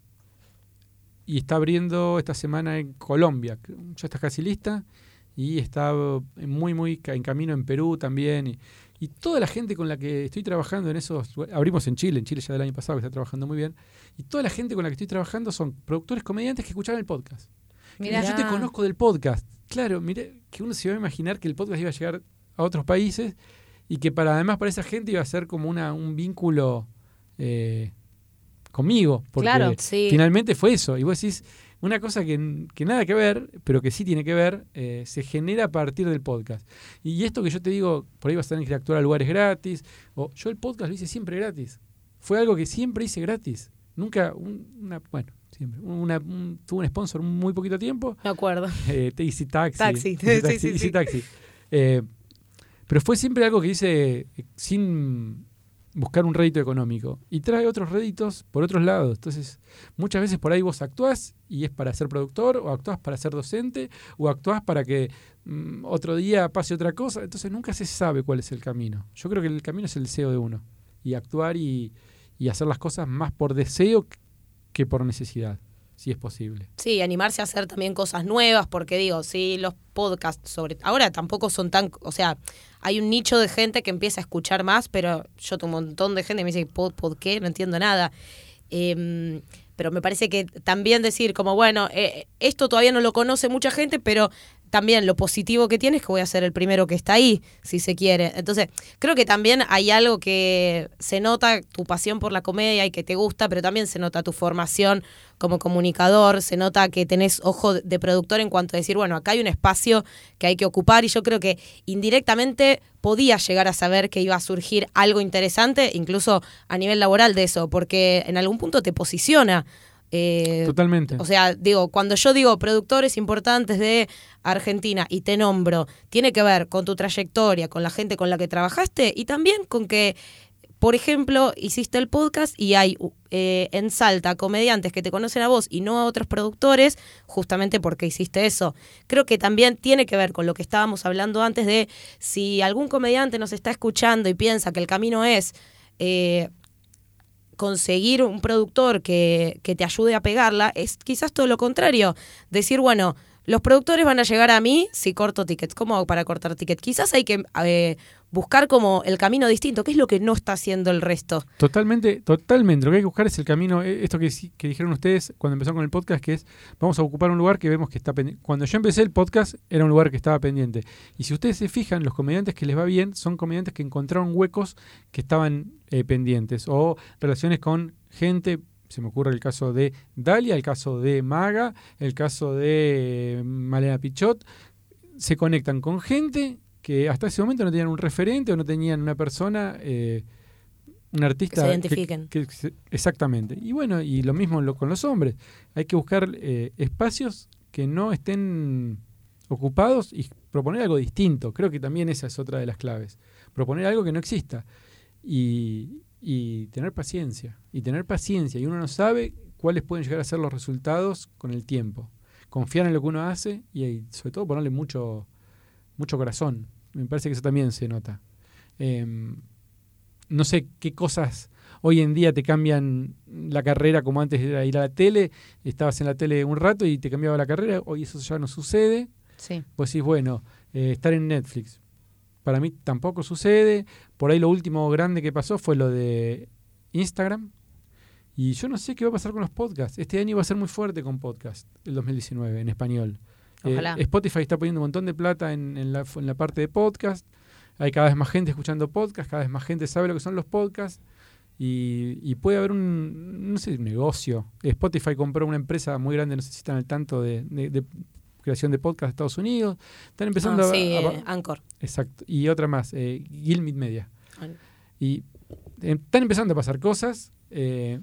y está abriendo esta semana en Colombia. Ya está casi lista. Y está muy, muy en camino en Perú también. Y, y toda la gente con la que estoy trabajando en esos. Abrimos en Chile, en Chile ya del año pasado, que está trabajando muy bien. Y toda la gente con la que estoy trabajando son productores comediantes que escuchaban el podcast. Mirá. Mira, yo te conozco del podcast. Claro, mire, que uno se iba a imaginar que el podcast iba a llegar a otros países y que para además para esa gente iba a ser como una, un vínculo eh, conmigo. Porque Claro, sí. finalmente fue eso. Y vos decís, una cosa que, que nada que ver, pero que sí tiene que ver, eh, se genera a partir del podcast. Y esto que yo te digo, por ahí vas a tener que actuar a lugares gratis. O yo el podcast lo hice siempre gratis. Fue algo que siempre hice gratis. Nunca, un- una, bueno, siempre. Una, un- tuve un sponsor muy poquito tiempo. me acuerdo. Eh, Easy Taxi. Taxi, Taxi, sí, Easy sí. Taxi. Eh, pero fue siempre algo que hice sin buscar un rédito económico. Y trae otros réditos por otros lados. Entonces, muchas veces por ahí vos actuás y es para ser productor, o actuás para ser docente, o actuás para que mm, otro día pase otra cosa. Entonces, nunca se sabe cuál es el camino. Yo creo que el camino es el deseo de uno. Y actuar y, y hacer las cosas más por deseo que por necesidad, si es posible. Sí, animarse a hacer también cosas nuevas, porque digo, sí, los podcasts sobre ahora tampoco son tan, o sea, hay un nicho de gente que empieza a escuchar más, pero yo tengo un montón de gente que me dice, ¿pod, pod qué? No entiendo nada. Em, pero me parece que también decir como, bueno, eh, esto todavía no lo conoce mucha gente, pero también lo positivo que tiene es que voy a ser el primero que está ahí, si se quiere. Entonces, creo que también hay algo que se nota tu pasión por la comedia y que te gusta, pero también se nota tu formación como comunicador, se nota que tenés ojo de productor en cuanto a decir, bueno, acá hay un espacio que hay que ocupar y yo creo que indirectamente podía llegar a saber que iba a surgir algo interesante, incluso a nivel laboral de eso, porque en algún punto te posiciona. Eh, Totalmente. o sea, digo, cuando yo digo productores importantes de Argentina y te nombro, tiene que ver con tu trayectoria, con la gente con la que trabajaste y también con que, por ejemplo, hiciste el podcast y hay eh, en Salta comediantes que te conocen a vos y no a otros productores, justamente porque hiciste eso. Creo que también tiene que ver con lo que estábamos hablando antes de si algún comediante nos está escuchando y piensa que el camino es... eh, conseguir un productor que, que te ayude a pegarla, es quizás todo lo contrario. Decir, bueno, los productores van a llegar a mí si corto tickets. ¿Cómo hago para cortar tickets? Quizás hay que eh, buscar como el camino distinto, ¿qué es lo que no está haciendo el resto? Totalmente, totalmente. Lo que hay que buscar es el camino, eh, esto que dijeron ustedes cuando empezaron con el podcast, que es vamos a ocupar un lugar que vemos que está pendiente. Cuando yo empecé el podcast era un lugar que estaba pendiente. Y si ustedes se fijan, los comediantes que les va bien son comediantes que encontraron huecos que estaban eh, pendientes o relaciones con gente. Se me ocurre el caso de Dalia, el caso de Maga, el caso de eh, Malena Pichot. Se conectan con gente que hasta ese momento no tenían un referente o no tenían una persona, eh, un artista. se identifiquen. que se- exactamente. Y bueno, y lo mismo lo- con los hombres. Hay que buscar eh, espacios que no estén ocupados y proponer algo distinto. Creo que también esa es otra de las claves. Proponer algo que no exista. Y, y tener paciencia. Y tener paciencia. Y uno no sabe cuáles pueden llegar a ser los resultados con el tiempo. Confiar en lo que uno hace y, y sobre todo ponerle mucho, mucho corazón. Me parece que eso también se nota. Em, no sé qué cosas hoy en día te cambian la carrera como antes era ir a la tele, estabas en la tele un rato y te cambiaba la carrera, hoy eso ya no sucede, Sí. pues decís, bueno, eh, estar en Netflix. Para mí tampoco sucede, por ahí lo último grande que pasó fue lo de Instagram, y yo no sé qué va a pasar con los podcasts. Este año va a ser muy fuerte con podcast, el 2019, en español. Eh. Spotify está poniendo un montón de plata en, en la, en la parte de podcast. Hay cada vez más gente escuchando podcast, cada vez más gente sabe lo que son los podcasts. Y, y puede haber un, no sé, un negocio. Spotify compró una empresa muy grande, no sé si están al tanto de, de- de creación de podcast de Estados Unidos. Están empezando Ah, a- sí, a, eh, Anchor. Exacto. Y otra más, eh, Media. Y eh, están empezando a pasar cosas. eh,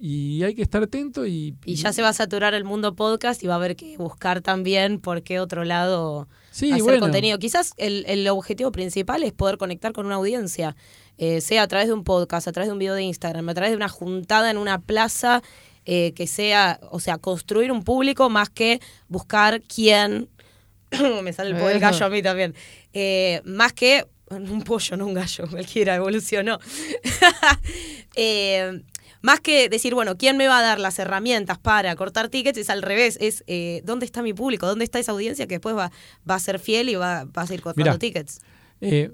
y hay que estar atento y, Y ya se va a saturar el mundo podcast y va a haber que buscar también por qué otro lado sí, hacer bueno, contenido. Quizás el, el objetivo principal es poder conectar con una audiencia, eh, sea a través de un podcast, a través de un video de Instagram, a través de una juntada en una plaza, eh, que sea, o sea, construir un público más que buscar quién. Me sale el gallo a mí también. Eh, más que un pollo, no un gallo, cualquiera evolucionó. Eh, más que decir, bueno, ¿quién me va a dar las herramientas para cortar tickets? Es al revés, es eh, ¿dónde está mi público? ¿Dónde está esa audiencia que después va, va a ser fiel y va, va a seguir cortando Mirá. tickets? Eh,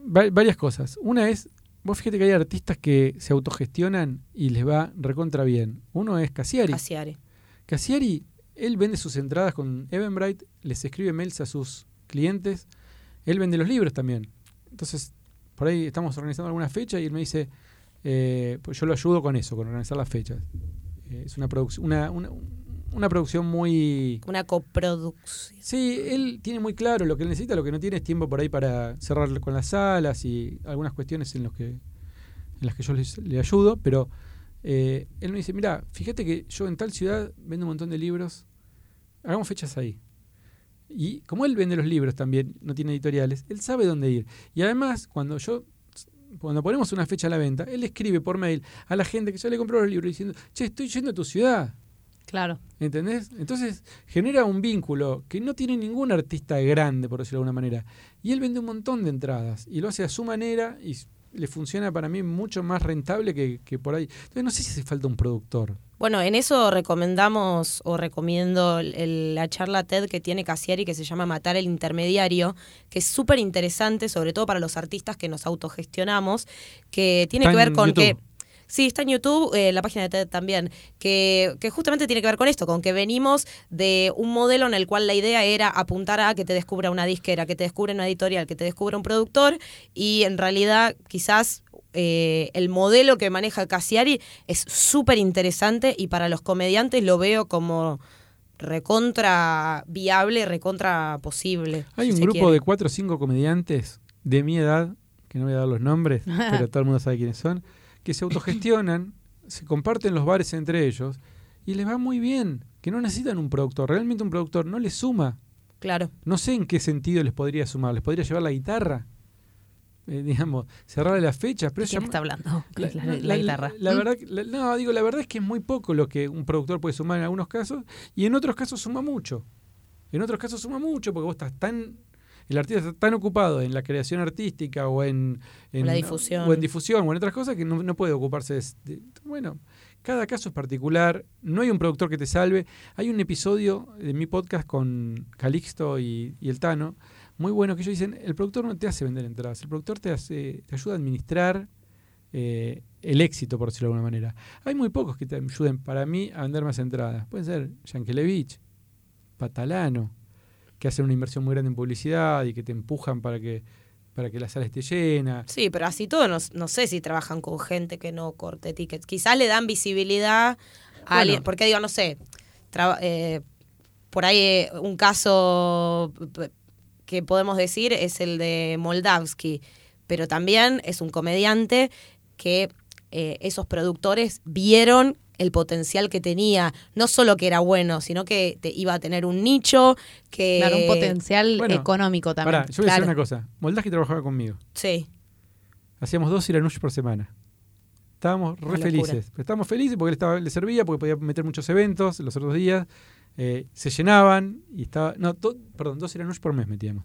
va- varias cosas. Una es, vos fíjate que hay artistas que se autogestionan y les va recontra bien. Uno es Cassiari. Casiari. Cassiari, él vende sus entradas con Eventbrite, les escribe mails a sus clientes, él vende los libros también. Entonces, por ahí estamos organizando alguna fecha y él me dice, eh, pues yo lo ayudo con eso, con organizar las fechas. Eh, es una, produc- una, una, una producción muy... Una coproducción. Sí, él tiene muy claro lo que él necesita, lo que no tiene es tiempo por ahí para cerrar con las salas y algunas cuestiones en, los que, en las que yo le ayudo, pero eh, él me dice, mira, fíjate que yo en tal ciudad vendo un montón de libros, hagamos fechas ahí. Y como él vende los libros también, no tiene editoriales, él sabe dónde ir. Y además, cuando yo cuando ponemos una fecha a la venta, él escribe por mail a la gente que ya le compró los libros diciendo, che, estoy yendo a tu ciudad. Claro. ¿Entendés? Entonces genera un vínculo que no tiene ningún artista grande, por decirlo de alguna manera. Y él vende un montón de entradas y lo hace a su manera y le funciona para mí mucho más rentable que, que por ahí. Entonces no sé si hace falta un productor. Bueno, en eso recomendamos o recomiendo el- la charla TED que tiene Cassiari que se llama Matar el Intermediario, que es súper interesante, sobre todo para los artistas que nos autogestionamos, que tiene Está que ver con YouTube. que... Sí, está en YouTube, eh, la página de TED también, que, que justamente tiene que ver con esto, con que venimos de un modelo en el cual la idea era apuntar a que te descubra una disquera, que te descubra una editorial, que te descubra un productor, y en realidad quizás eh, el modelo que maneja Cassiari es súper interesante y para los comediantes lo veo como recontra viable, recontra posible. Hay si un grupo quiere. de cuatro o cinco comediantes de mi edad, que no voy a dar los nombres, pero todo el mundo sabe quiénes son, que se autogestionan, se comparten los bares entre ellos y les va muy bien, que no necesitan un productor. Realmente un productor no les suma. Claro. No sé en qué sentido les podría sumar. ¿Les podría llevar la guitarra? Eh, digamos, cerrarle las fechas. Pero ¿De es quién llama- está hablando? la, La, la- la la- guitarra. la ¿Mm? verdad, no, digo, la verdad es que es muy poco lo que un productor puede sumar en algunos casos y en otros casos suma mucho. En otros casos suma mucho porque vos estás tan el artista está tan ocupado en la creación artística o en, en- la difusión. o en difusión o en otras cosas que no, no puede ocuparse de, de- bueno cada caso es particular no hay un productor que te salve hay un episodio de mi podcast con Calixto y, y el Tano muy bueno que ellos dicen, el productor no te hace vender entradas, el productor te hace, te ayuda a administrar eh, el éxito, por decirlo de alguna manera. Hay muy pocos que te ayuden para mí a vender más entradas. Pueden ser Yankelevich, Patalano, que hacen una inversión muy grande en publicidad y que te empujan para que para que la sala esté llena. Sí, pero así todo, no, no sé si trabajan con gente que no corte tickets. Quizás le dan visibilidad a alguien, porque digo, no sé, eh, por ahí eh, un caso que podemos decir es el de Moldavsky, pero también es un comediante que eh, esos productores vieron el potencial que tenía, no solo que era bueno, sino que te iba a tener un nicho, que... Claro, un potencial económico también. Pará, yo voy a decir una cosa. Moldaski trabajaba conmigo. Sí. Hacíamos dos iranush por semana. Estábamos re felices. Estábamos felices porque él estaba, le servía, porque podía meter muchos eventos los otros días. Eh, se llenaban y estaba... No, perdón, dos iranush por mes metíamos.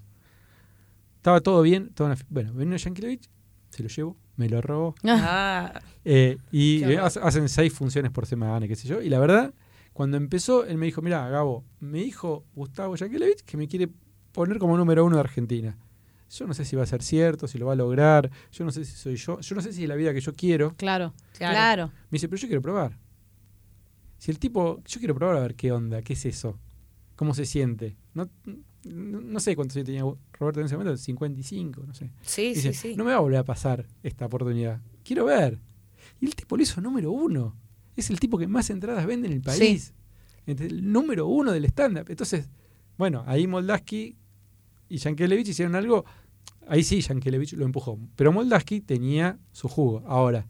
Estaba todo bien. Todo bueno, vino Yankelevich, se lo llevo me lo robó. Ah. Eh, y hacen seis funciones por semana, qué sé yo. Y la verdad, cuando empezó, él me dijo, mira, Gabo, me dijo Gustavo Yankelevich que me quiere poner como número uno de Argentina. Yo no sé si va a ser cierto, si lo va a lograr. Yo no sé si soy yo. Yo no sé si es la vida que yo quiero. Claro, claro. Me dice, pero yo quiero probar. Si el tipo, yo quiero probar a ver qué onda, qué es eso, cómo se siente. No, no, sé cuántos tenía Roberto en ese momento, 55, no sé. Sí, sí, sí. No me va a volver a pasar esta oportunidad. Quiero ver. Y el tipo lo hizo número uno. Es el tipo que más entradas vende en el país. El número uno del stand-up. Entonces, bueno, ahí Moldaski y Yankelevich hicieron algo. Ahí sí, Yankelevich lo empujó. Pero Moldaski tenía su jugo. Ahora,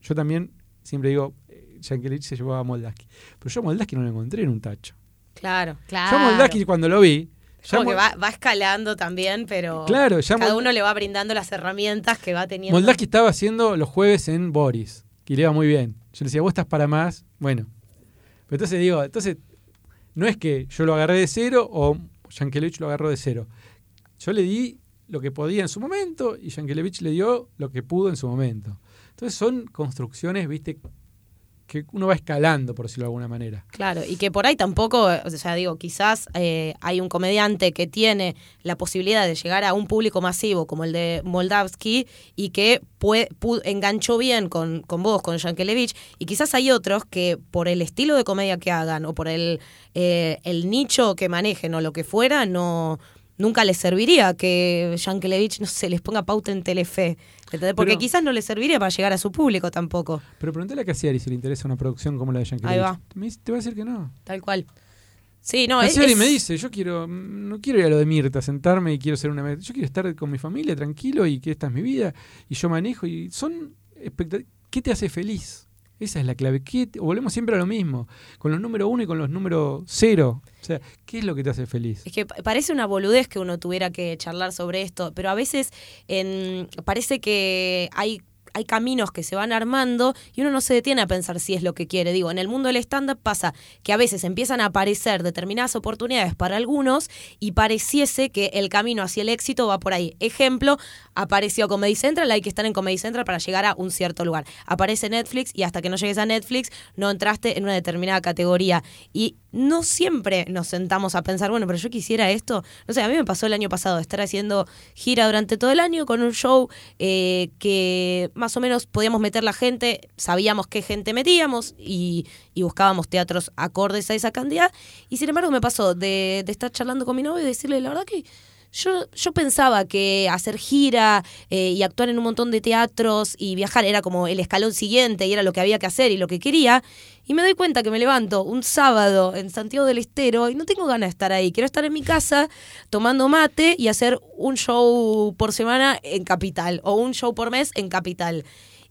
yo también siempre digo, Yankelevich eh, se llevó a Moldaski. Pero yo a Moldaski no lo encontré en un tacho. Claro, claro. Yo a Moldaski cuando lo vi, como que va, escalando también, pero claro, cada uno le va brindando las herramientas que va teniendo. Moldaski estaba haciendo los jueves en Boris, que le iba muy bien. Yo le decía, vos estás para más. Bueno. Pero entonces digo, entonces, no es que yo lo agarré de cero o Yankelevich lo agarró de cero. Yo le di lo que podía en su momento y Yankelevich le dio lo que pudo en su momento. Entonces son construcciones, viste, que uno va escalando, por decirlo de alguna manera. Claro, y que por ahí tampoco, o sea, digo, quizás eh, hay un comediante que tiene la posibilidad de llegar a un público masivo como el de Moldavsky y que enganchó bien con, con vos, con Yankelevich, y quizás hay otros que por el estilo de comedia que hagan o por el, eh, el nicho que manejen o lo que fuera, no nunca les serviría que Yankelevich, no se les ponga pauta en Telefe. Porque quizás no le serviría para llegar a su público tampoco. Pero pregúntale a Cassiari si le interesa una producción como la de Yankelevich. Ahí va. te va a decir que no. Tal cual. Sí, no, Cassiari me dice, yo quiero, no quiero ir a lo de Mirta, sentarme y quiero ser una... Yo quiero estar con mi familia tranquilo y que esta es mi vida y yo manejo y son ¿Qué te hace feliz? Esa es la clave. volvemos siempre a lo mismo, con los números uno y con los números cero. O sea, ¿qué es lo que te hace feliz? Es que parece una boludez que uno tuviera que charlar sobre esto, pero a veces en, parece que hay hay caminos que se van armando y uno no se detiene a pensar si es lo que quiere. Digo, en el mundo del stand-up pasa que a veces empiezan a aparecer determinadas oportunidades para algunos y pareciese que el camino hacia el éxito va por ahí. Ejemplo, apareció Comedy Central, hay que estar en Comedy Central para llegar a un cierto lugar. Aparece Netflix y hasta que no llegues a Netflix no entraste en una determinada categoría. Y no siempre nos sentamos a pensar, bueno, pero yo quisiera esto. No sé, a mí me pasó el año pasado estar haciendo gira durante todo el año con un show eh, que más o menos podíamos meter la gente, sabíamos qué gente metíamos y, buscábamos teatros acordes a esa cantidad. Y sin embargo me pasó de, de estar charlando con mi novio y decirle, la verdad que yo, yo pensaba que hacer gira eh, y actuar en un montón de teatros y viajar era como el escalón siguiente y era lo que había que hacer y lo que quería. Y me doy cuenta que me levanto un sábado en Santiago del Estero y no tengo ganas de estar ahí. Quiero estar en mi casa tomando mate y hacer un show por semana en Capital o un show por mes en Capital.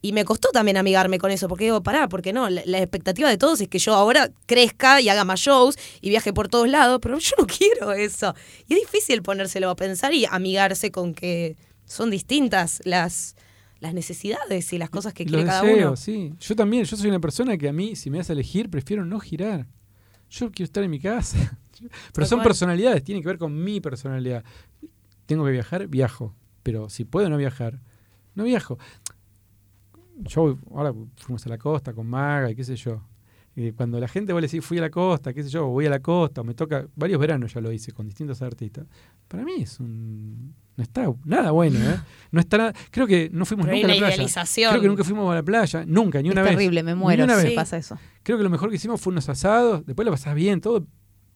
Y me costó también amigarme con eso, porque digo, pará, porque no, la, expectativa de todos es que yo ahora crezca y haga más shows y viaje por todos lados, pero yo no quiero eso. Y es difícil ponérselo a pensar y amigarse con que son distintas las, las necesidades y las cosas que quiere cada uno. Sí, yo también, yo soy una persona que a mí, si me das a elegir, prefiero no girar. Yo quiero estar en mi casa. Pero son personalidades, tiene que ver con mi personalidad. Tengo que viajar, viajo. Pero si puedo no viajar, no viajo yo ahora fuimos a la costa con Maga y qué sé yo. Eh, cuando la gente vos le decís, fui a la costa, qué sé yo, voy a la costa, o me toca, varios veranos ya lo hice con distintos artistas, para mí es un... No está nada bueno, ¿eh? No está nada, creo que no fuimos Pero nunca a la playa. Creo que nunca fuimos a la playa, nunca, ni una es vez. terrible, me muero una si vez. pasa eso. Creo que lo mejor que hicimos fue unos asados, después lo pasás bien, todo,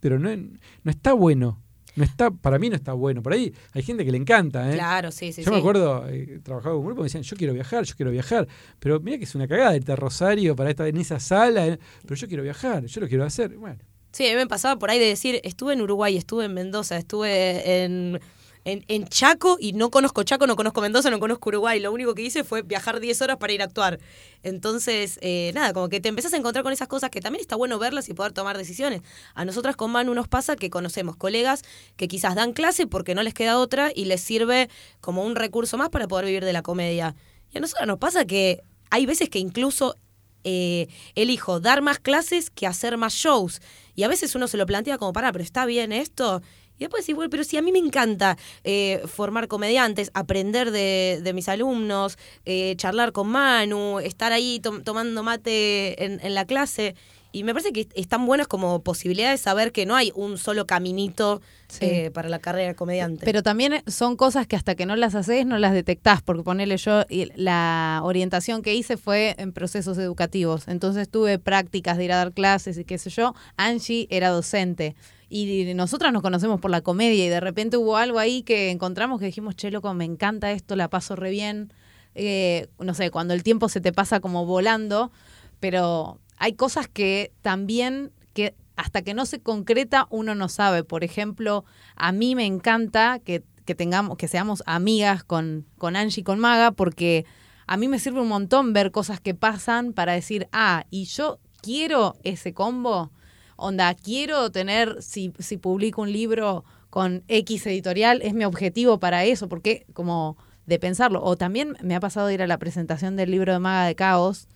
pero no, no está bueno. No está, para mí no está bueno. Por ahí hay gente que le encanta, ¿eh? Claro, sí, sí. yo me acuerdo, eh, trabajaba con un grupo, me decían, yo quiero viajar, yo quiero viajar. Pero mira que es una cagada irte a Rosario para estar en esa sala, eh, pero yo quiero viajar, yo lo quiero hacer. Bueno, Sí, a mí me pasaba por ahí de decir, estuve en Uruguay, estuve en Mendoza, estuve en, en, en Chaco y no conozco Chaco, no conozco Mendoza, no conozco Uruguay. Lo único que hice fue viajar 10 horas para ir a actuar. Entonces, eh, nada, como que te empezás a encontrar con esas cosas que también está bueno verlas y poder tomar decisiones. A nosotras con Manu nos pasa que conocemos colegas que quizás dan clase porque no les queda otra y les sirve como un recurso más para poder vivir de la comedia. Y a nosotras nos pasa que hay veces que incluso eh, elijo dar más clases que hacer más shows. Y a veces uno se lo plantea como, para, pero está bien esto. Y después decís, bueno, pero si a mí me encanta eh, formar comediantes, aprender de, de mis alumnos, eh, charlar con Manu, estar ahí tom- tomando mate en, en la clase. Y me parece que están buenas como posibilidades saber que no hay un solo caminito Sí. eh, para la carrera de comediante. Pero también son cosas que hasta que no las haces no las detectás, porque ponerle yo, la orientación que hice fue en procesos educativos, entonces tuve prácticas de ir a dar clases y qué sé yo, Angie era docente. Y nosotras nos conocemos por la comedia y de repente hubo algo ahí que encontramos que dijimos, che, loco, me encanta esto, la paso re bien. Eh, no sé, cuando el tiempo se te pasa como volando, pero hay cosas que también que hasta que no se concreta uno no sabe. Por ejemplo, a mí me encanta que, que tengamos, que seamos amigas con, con Angie y con Maga, porque a mí me sirve un montón ver cosas que pasan para decir, ah, y yo quiero ese combo. Onda, quiero tener, si, si publico un libro con X editorial, es mi objetivo para eso, porque como de pensarlo. O también me ha pasado ir a la presentación del libro de Maga de Caos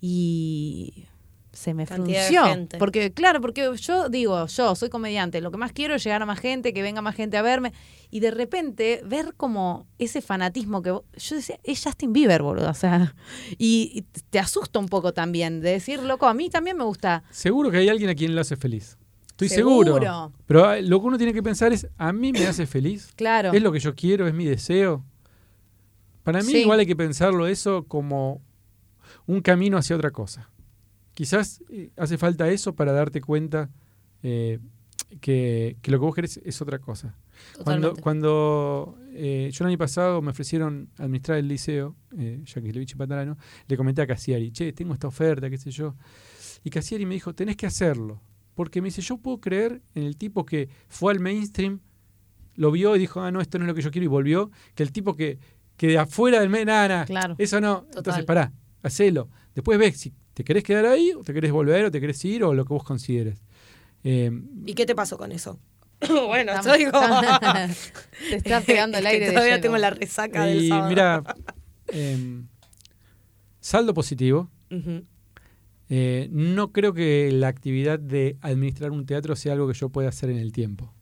y se me frunció. Porque, claro, porque yo digo, yo soy comediante, lo que más quiero es llegar a más gente, que venga más gente a verme. Y de repente ver como ese fanatismo que vos- yo decía, es Justin Bieber, boludo. O sea, y, y te asusta un poco también de decir, loco, a mí también me gusta. seguro que hay alguien a quien lo hace feliz. Estoy Seguro. seguro. Pero ah, lo que uno tiene que pensar es, ¿a mí me hace feliz? Claro. ¿Es lo que yo quiero? ¿Es mi deseo? Para mí Sí. igual hay que pensarlo eso como un camino hacia otra cosa. Quizás eh, hace falta eso para darte cuenta eh, que, que lo que vos querés es otra cosa. Cuando, Totalmente. cuando eh, yo el año pasado me ofrecieron administrar el liceo, eh, Yaquislevich y Patalano, le comenté a Cassiari, che, tengo esta oferta, qué sé yo. Y Cassiari me dijo, tenés que hacerlo. Porque me dice, yo puedo creer en el tipo que fue al mainstream, lo vio y dijo, ah, no, esto no es lo que yo quiero y volvió, que el tipo que, que de afuera del mainstream, nada, nada, Claro. eso no. Total. Entonces, pará, hacelo. Después ves si te querés quedar ahí, o te querés volver, o te querés ir, o lo que vos consideres. Eh, ¿Y qué te pasó con eso? bueno, Estamos- estoy como... te está pegando el Es que aire de Todavía lleno. tengo la resaca del y sábado. mira, em, saldo positivo. Eh, no creo que la actividad de administrar un teatro sea algo que yo pueda hacer en el tiempo.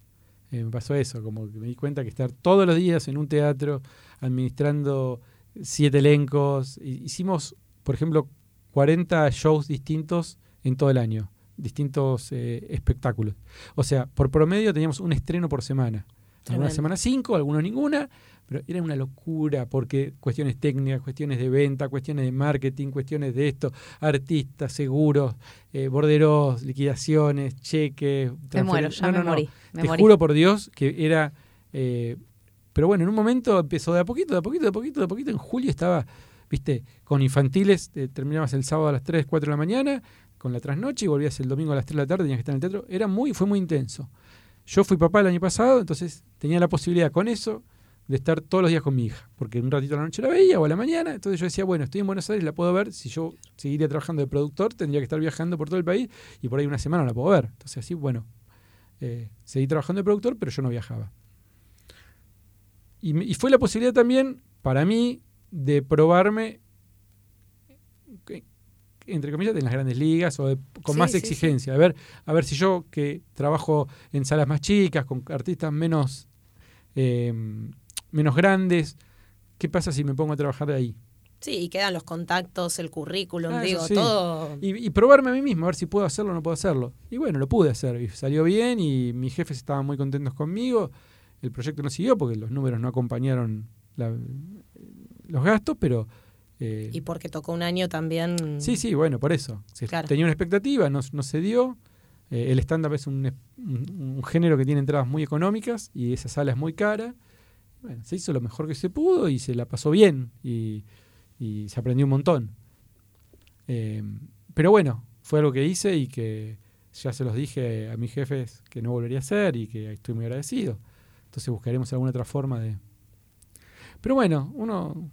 Eh, me pasó eso, como que me di cuenta que estar todos los días en un teatro administrando siete elencos. hi- Hicimos, por ejemplo, 40 shows distintos en todo el año, distintos eh, espectáculos. O sea, por promedio teníamos un estreno por semana. Algunas semanas cinco, algunos ninguna, pero era una locura porque cuestiones técnicas, cuestiones de venta, cuestiones de marketing, cuestiones de esto, artistas, seguros, eh, borderos, liquidaciones, cheques. Me muero, ya No, me no, no. morí. Me Te morí. juro por Dios que era... eh, pero bueno, en un momento empezó de a poquito, de a poquito, de a poquito, de a poquito. En julio estaba, viste, con infantiles, terminabas el sábado a las 3, 4 de la mañana, con la trasnoche y volvías el domingo a las 3 de la tarde, tenías que estar en el teatro. Era muy, fue muy intenso. Yo fui papá el año pasado, entonces tenía la posibilidad con eso de estar todos los días con mi hija, porque un ratito a la noche la veía o a la mañana, entonces yo decía, bueno, estoy en Buenos Aires, la puedo ver, si yo seguiría trabajando de productor, tendría que estar viajando por todo el país y por ahí una semana la puedo ver. Entonces así, bueno, eh, seguí trabajando de productor, pero yo no viajaba. Y, y fue la posibilidad también para mí de probarme, entre comillas, en las grandes ligas o de- con Sí, más sí, exigencia. A, ver, a ver si yo que trabajo en salas más chicas, con artistas menos, eh, menos grandes, ¿qué pasa si me pongo a trabajar ahí? Sí, y quedan los contactos, el currículum, Ah, digo, sí. todo. Y, y probarme a mí mismo, a ver si puedo hacerlo o no puedo hacerlo. Y bueno, lo pude hacer. Y salió bien y mis jefes estaban muy contentos conmigo. El proyecto no siguió porque los números no acompañaron la- los gastos, pero... eh, Y porque tocó un año también. sí, sí, bueno, por eso. Se- Claro. Tenía una expectativa, no, no se dio. Eh, el stand-up es un, un- un género que tiene entradas muy económicas y esa sala es muy cara. Bueno, se hizo lo mejor que se pudo y se la pasó bien y, y se aprendió un montón. Eh, pero bueno, fue algo que hice y que ya se los dije a mis jefes que no volvería a hacer y que estoy muy agradecido. Entonces buscaremos alguna otra forma de... Pero bueno, uno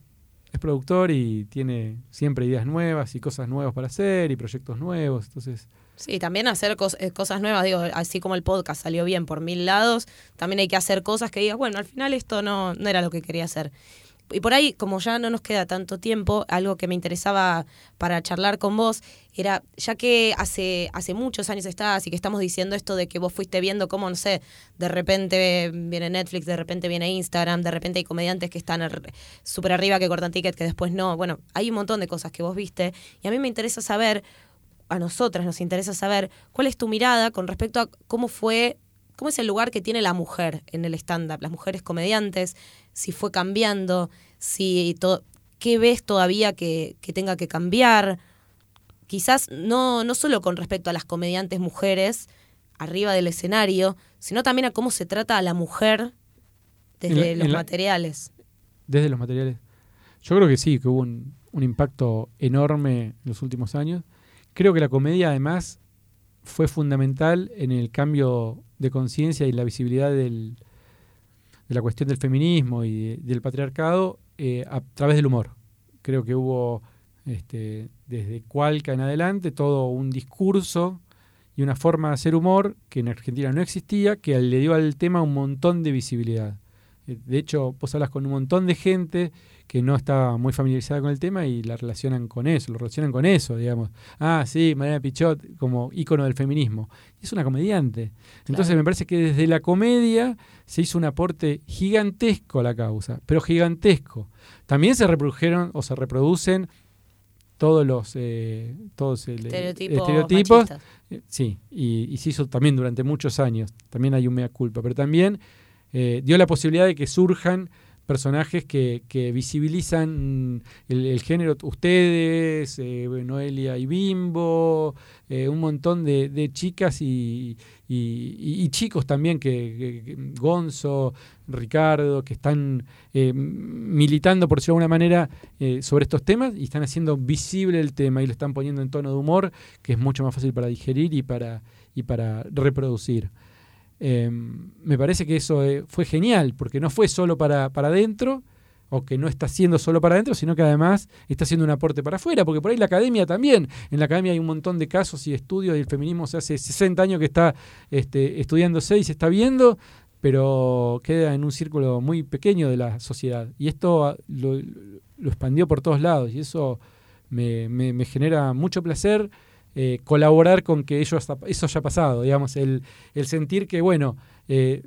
productor y tiene siempre ideas nuevas y cosas nuevas para hacer y proyectos nuevos. Entonces, Sí, también hacer eh, cosas nuevas, digo, así como el podcast salió bien por mil lados, también hay que hacer cosas que digas, bueno, al final esto no, no era lo que quería hacer. Y por ahí, como ya no nos queda tanto tiempo, algo que me interesaba para charlar con vos era, ya que hace, hace muchos años estás y que estamos diciendo esto de que vos fuiste viendo cómo, no sé, de repente viene Netflix, de repente viene Instagram, de repente hay comediantes que están súper arriba que cortan ticket, que después no. Bueno, hay un montón de cosas que vos viste. Y a mí me interesa saber a nosotras nos interesa saber cuál es tu mirada con respecto a cómo fue, cómo es el lugar que tiene la mujer en el stand-up, las mujeres comediantes, si fue cambiando, si todo, qué ves todavía que, que tenga que cambiar. Quizás no, no solo con respecto a las comediantes mujeres arriba del escenario, sino también a cómo se trata a la mujer desde En la- en los la- materiales. desde los materiales. Yo creo que sí, que hubo un, un impacto enorme en los últimos años. Creo que la comedia además fue fundamental en el cambio de conciencia y la visibilidad del- la cuestión del feminismo y de- del patriarcado eh, a través del humor. Creo que hubo este, desde Cualca en adelante todo un discurso y una forma de hacer humor que en Argentina no existía, que le dio al tema un montón de visibilidad. Eh, De hecho, vos hablas con un montón de gente que no está muy familiarizada con el tema y la relacionan con eso, lo relacionan con eso, digamos. Ah, sí, Mariana Pichot como ícono del feminismo. Es una comediante. Entonces Claro. me parece que desde la comedia se hizo un aporte gigantesco a la causa, pero gigantesco. También se reprodujeron o se reproducen todos los eh, todos el- Estereotipos. estereotipos eh, Sí, y, y se hizo también durante muchos años. También hay un mea culpa, pero también eh, dio la posibilidad de que surjan personajes que, que visibilizan el, género. Ustedes, eh, Noelia y Bimbo, eh, un montón de, de chicas y, y- chicos también, que- Gonzo, Ricardo, que están eh, militando, por decirlo de alguna manera, eh, sobre estos temas y están haciendo visible el tema y lo están poniendo en tono de humor que es mucho más fácil para digerir y para, y para reproducir. Eh, me parece que eso eh, fue genial, porque no fue solo para, para adentro, o que no está siendo solo para adentro, sino que además está haciendo un aporte para afuera, porque por ahí la academia también, en la academia hay un montón de casos y estudios, y el feminismo se hace 60 años que está este, estudiándose y se está viendo, pero queda en un círculo muy pequeño de la sociedad. Y esto ah, lo, expandió por todos lados, y eso me- me genera mucho placer eh, colaborar con que ello hasta- eso haya pasado, digamos, el, el sentir que, bueno, eh,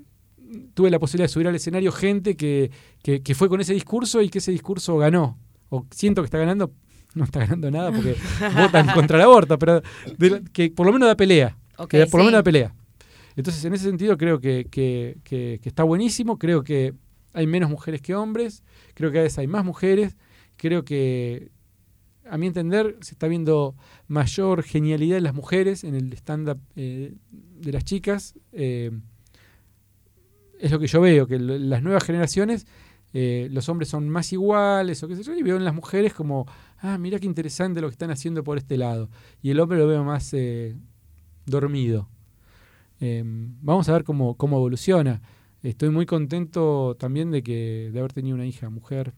tuve la posibilidad de subir al escenario gente que, que, que fue con ese discurso y que ese discurso ganó, o siento que está ganando, no está ganando nada porque votan contra el aborto, pero de la- que por lo menos da pelea, que por lo menos da pelea. Entonces, en ese sentido, creo que, que- que- que está buenísimo. Creo que hay menos mujeres que hombres. Creo que a veces hay más mujeres. Creo que, a mi entender, se está viendo mayor genialidad en las mujeres, en el stand-up eh, de las chicas. Eh, es lo que yo veo, que las nuevas generaciones, eh, los hombres son más iguales, o qué sé yo, y veo en las mujeres como, ah, mira qué interesante lo que están haciendo por este lado. Y el hombre lo veo más dormido. Eh, vamos a ver cómo, cómo evoluciona. Estoy muy contento también de que de haber tenido una hija mujer.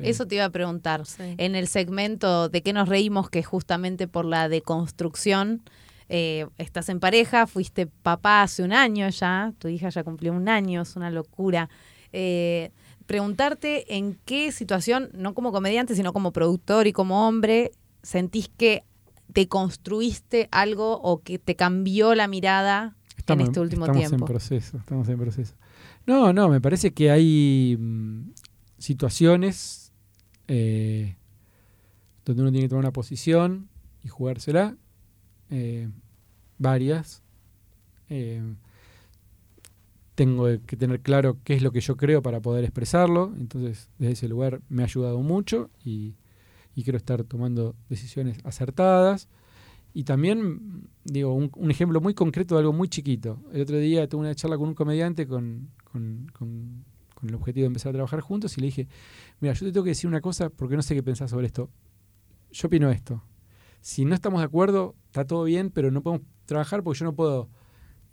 Eso te iba a preguntar. Sí. En el segmento de qué nos reímos, que justamente por la deconstrucción, eh, estás en pareja, fuiste papá hace un año ya, tu hija ya cumplió un año, es una locura. Eh, preguntarte en qué situación, no como comediante, sino como productor y como hombre, sentís que te construiste algo o que te cambió la mirada en este último estamos tiempo. en proceso, estamos en proceso. No, no, me parece que hay mm, situaciones eh, donde uno tiene que tomar una posición y jugársela, eh, varias. Eh, tengo que tener claro qué es lo que yo creo para poder expresarlo, entonces desde ese lugar me ha ayudado mucho y, y quiero estar tomando decisiones acertadas. Y también, digo, un, ejemplo muy concreto de algo muy chiquito. El otro día tuve una charla con un comediante con, con, el objetivo de empezar a trabajar juntos y le dije, mira, yo te tengo que decir una cosa porque no sé qué pensás sobre esto. Yo opino esto. Si no estamos de acuerdo, está todo bien, pero no podemos trabajar porque yo no puedo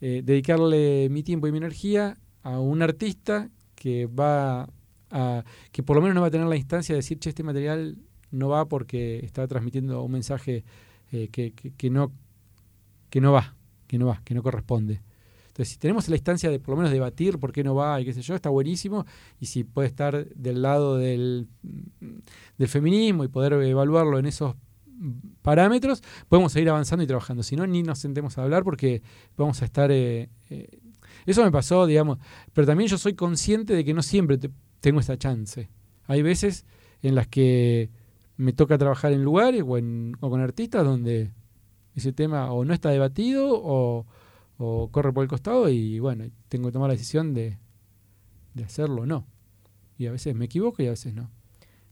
eh, dedicarle mi tiempo y mi energía a un artista que va a, que por lo menos no va a tener la instancia de decir, che, este material no va porque está transmitiendo un mensaje eh, que, que, no, que no va, que no va, que no corresponde. Entonces, si tenemos la instancia de por lo menos debatir por qué no va y qué sé yo, está buenísimo. Y si puede estar del lado del, del feminismo y poder evaluarlo en esos parámetros, podemos seguir avanzando y trabajando. Si no, ni nos sentemos a hablar porque vamos a estar... Eh, eh, eso me pasó, digamos, pero también yo soy consciente de que no siempre te, tengo esa chance. Hay veces en las que me toca trabajar en lugares o con artistas donde ese tema o no está debatido o, o, corre por el costado y bueno, tengo que tomar la decisión de, de hacerlo o no. Y a veces me equivoco y a veces no.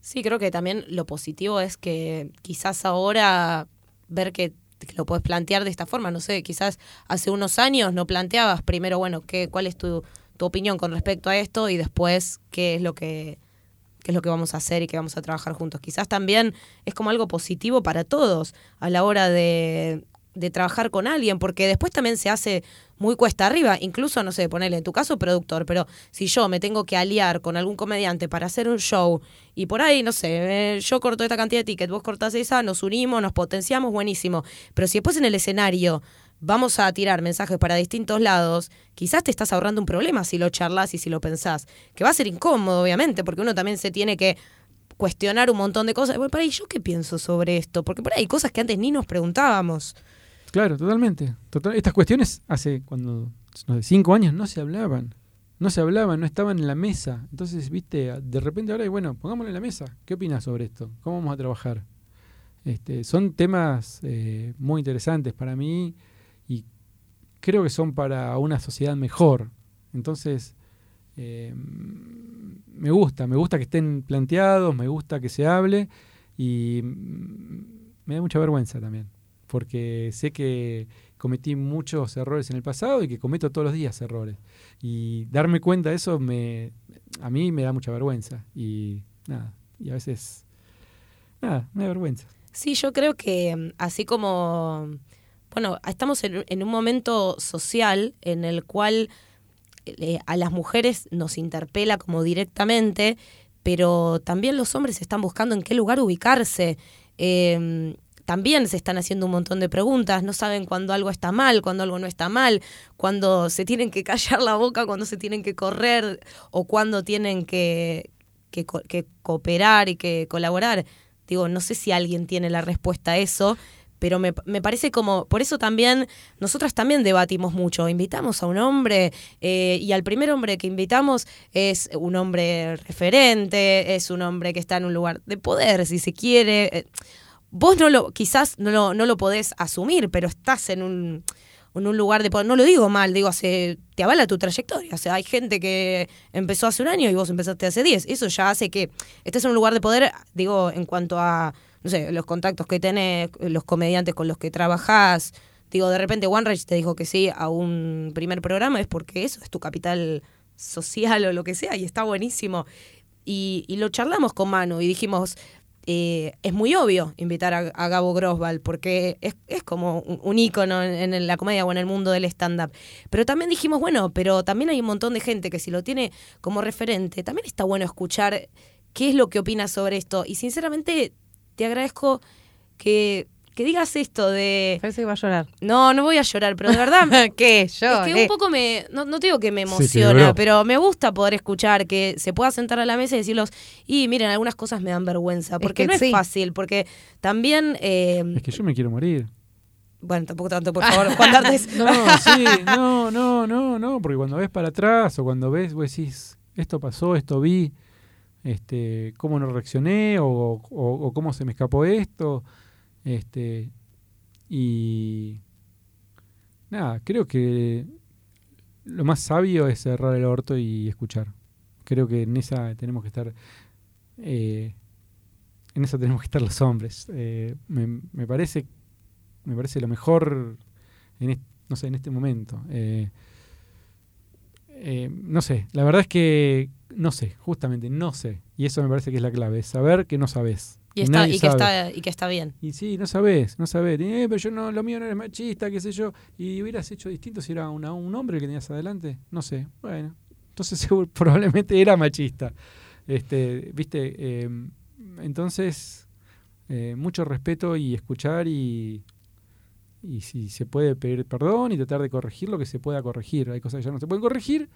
Sí, creo que también lo positivo es que quizás ahora ver que, lo puedes plantear de esta forma, no sé, quizás hace unos años no planteabas primero, bueno, qué, cuál es tu, tu opinión con respecto a esto y después qué es lo que qué es lo que vamos a hacer y que vamos a trabajar juntos. Quizás también es como algo positivo para todos a la hora de, de trabajar con alguien, porque después también se hace muy cuesta arriba, incluso, no sé, ponerle en tu caso productor, pero si yo me tengo que aliar con algún comediante para hacer un show y por ahí, no sé, eh, yo corto esta cantidad de tickets, vos cortás esa, nos unimos, nos potenciamos, buenísimo, pero si después en el escenario vamos a tirar mensajes para distintos lados, quizás te estás ahorrando un problema si lo charlas y si lo pensás, que va a ser incómodo, obviamente, porque uno también se tiene que cuestionar un montón de cosas. Bueno, para ahí, ¿yo qué pienso sobre esto? Porque por ahí hay cosas que antes ni nos preguntábamos. Claro, totalmente. Total, estas cuestiones hace cuando no cinco años no se hablaban. No se hablaban, no estaban en la mesa. Entonces, viste, de repente ahora, bueno, pongámoslo en la mesa. ¿Qué opinas sobre esto? ¿Cómo vamos a trabajar? Este, son temas eh, muy interesantes para mí y creo que son para una sociedad mejor. Entonces, eh, me gusta, me gusta que estén planteados, me gusta que se hable y me da mucha vergüenza también porque sé que cometí muchos errores en el pasado y que cometo todos los días errores. Y darme cuenta de eso me, a mí me da mucha vergüenza. Y nada, y a veces, nada, me da vergüenza. Sí, yo creo que mm, así como, bueno, estamos en, un momento social en el cual eh, a las mujeres nos interpela como directamente, pero también los hombres están buscando en qué lugar ubicarse. Eh, también se están haciendo un montón de preguntas, no saben cuándo algo está mal, cuándo algo no está mal, cuándo se tienen que callar la boca, cuándo se tienen que correr o cuándo tienen que, que, que cooperar y que colaborar. Digo, no sé si alguien tiene la respuesta a eso, pero me, me, parece como, por eso también, nosotras también debatimos mucho, invitamos a un hombre eh, y al primer hombre que invitamos es un hombre referente, es un hombre que está en un lugar de poder, si se quiere. Eh, vos no lo, quizás no lo, no lo podés asumir, pero estás en un, en un lugar de. No lo digo mal, digo, hace, te avala tu trayectoria. O sea, hay gente que empezó hace un año y vos empezaste hace 10. Eso ya hace que estés en un lugar de poder, digo, en cuanto a, no sé, los contactos que tenés, los comediantes con los que trabajás. Digo, de repente OneRage te dijo que sí a un primer programa, es porque eso es tu capital social o lo que sea, y está buenísimo. Y, y lo charlamos con Manu y dijimos, es muy obvio invitar a, Gabo Grosval porque es, es como un, un ícono en, en, la comedia o en el mundo del stand-up. Pero también dijimos, bueno, pero también hay un montón de gente que si lo tiene como referente, también está bueno escuchar qué es lo que opinas sobre esto. Y sinceramente te agradezco que que digas esto de. Parece que va a llorar. No, no voy a llorar, pero de verdad. ¿Qué? Yo. Es que un poco me. No, no te digo que me emociona, sí, pero me gusta poder escuchar que se pueda sentar a la mesa y decirlos. Y miren, algunas cosas me dan vergüenza. Porque es no sí. es fácil, porque también. Eh, es que yo me quiero morir. Bueno, tampoco tanto, por favor, Juan D'Artes. no, sí, no, no, no, no, porque cuando ves para atrás o cuando ves, vos decís, esto pasó, esto vi, este, cómo no reaccioné o, o- o cómo se me escapó esto. Este, y nada, creo que lo más sabio es cerrar el orto y escuchar. Creo que en esa tenemos que estar, eh, en esa tenemos que estar los hombres. Eh, me, parece, me parece lo mejor en este, no sé, en este momento. Eh, no sé, la verdad es que no sé, justamente no sé. Y eso me parece que es la clave, saber que no sabes. Y, está, y, que está, y que está bien. Y sí, no sabes, no sabes. Eh, pero yo no, lo mío no era machista, qué sé yo. Y hubieras hecho distinto si era una- un hombre que tenías adelante. No sé. Bueno, entonces seguro- probablemente era machista. Este, viste, Eh, entonces eh, mucho respeto y escuchar y y si se puede pedir perdón y tratar de corregir lo que se pueda corregir. Hay cosas que ya no se pueden corregir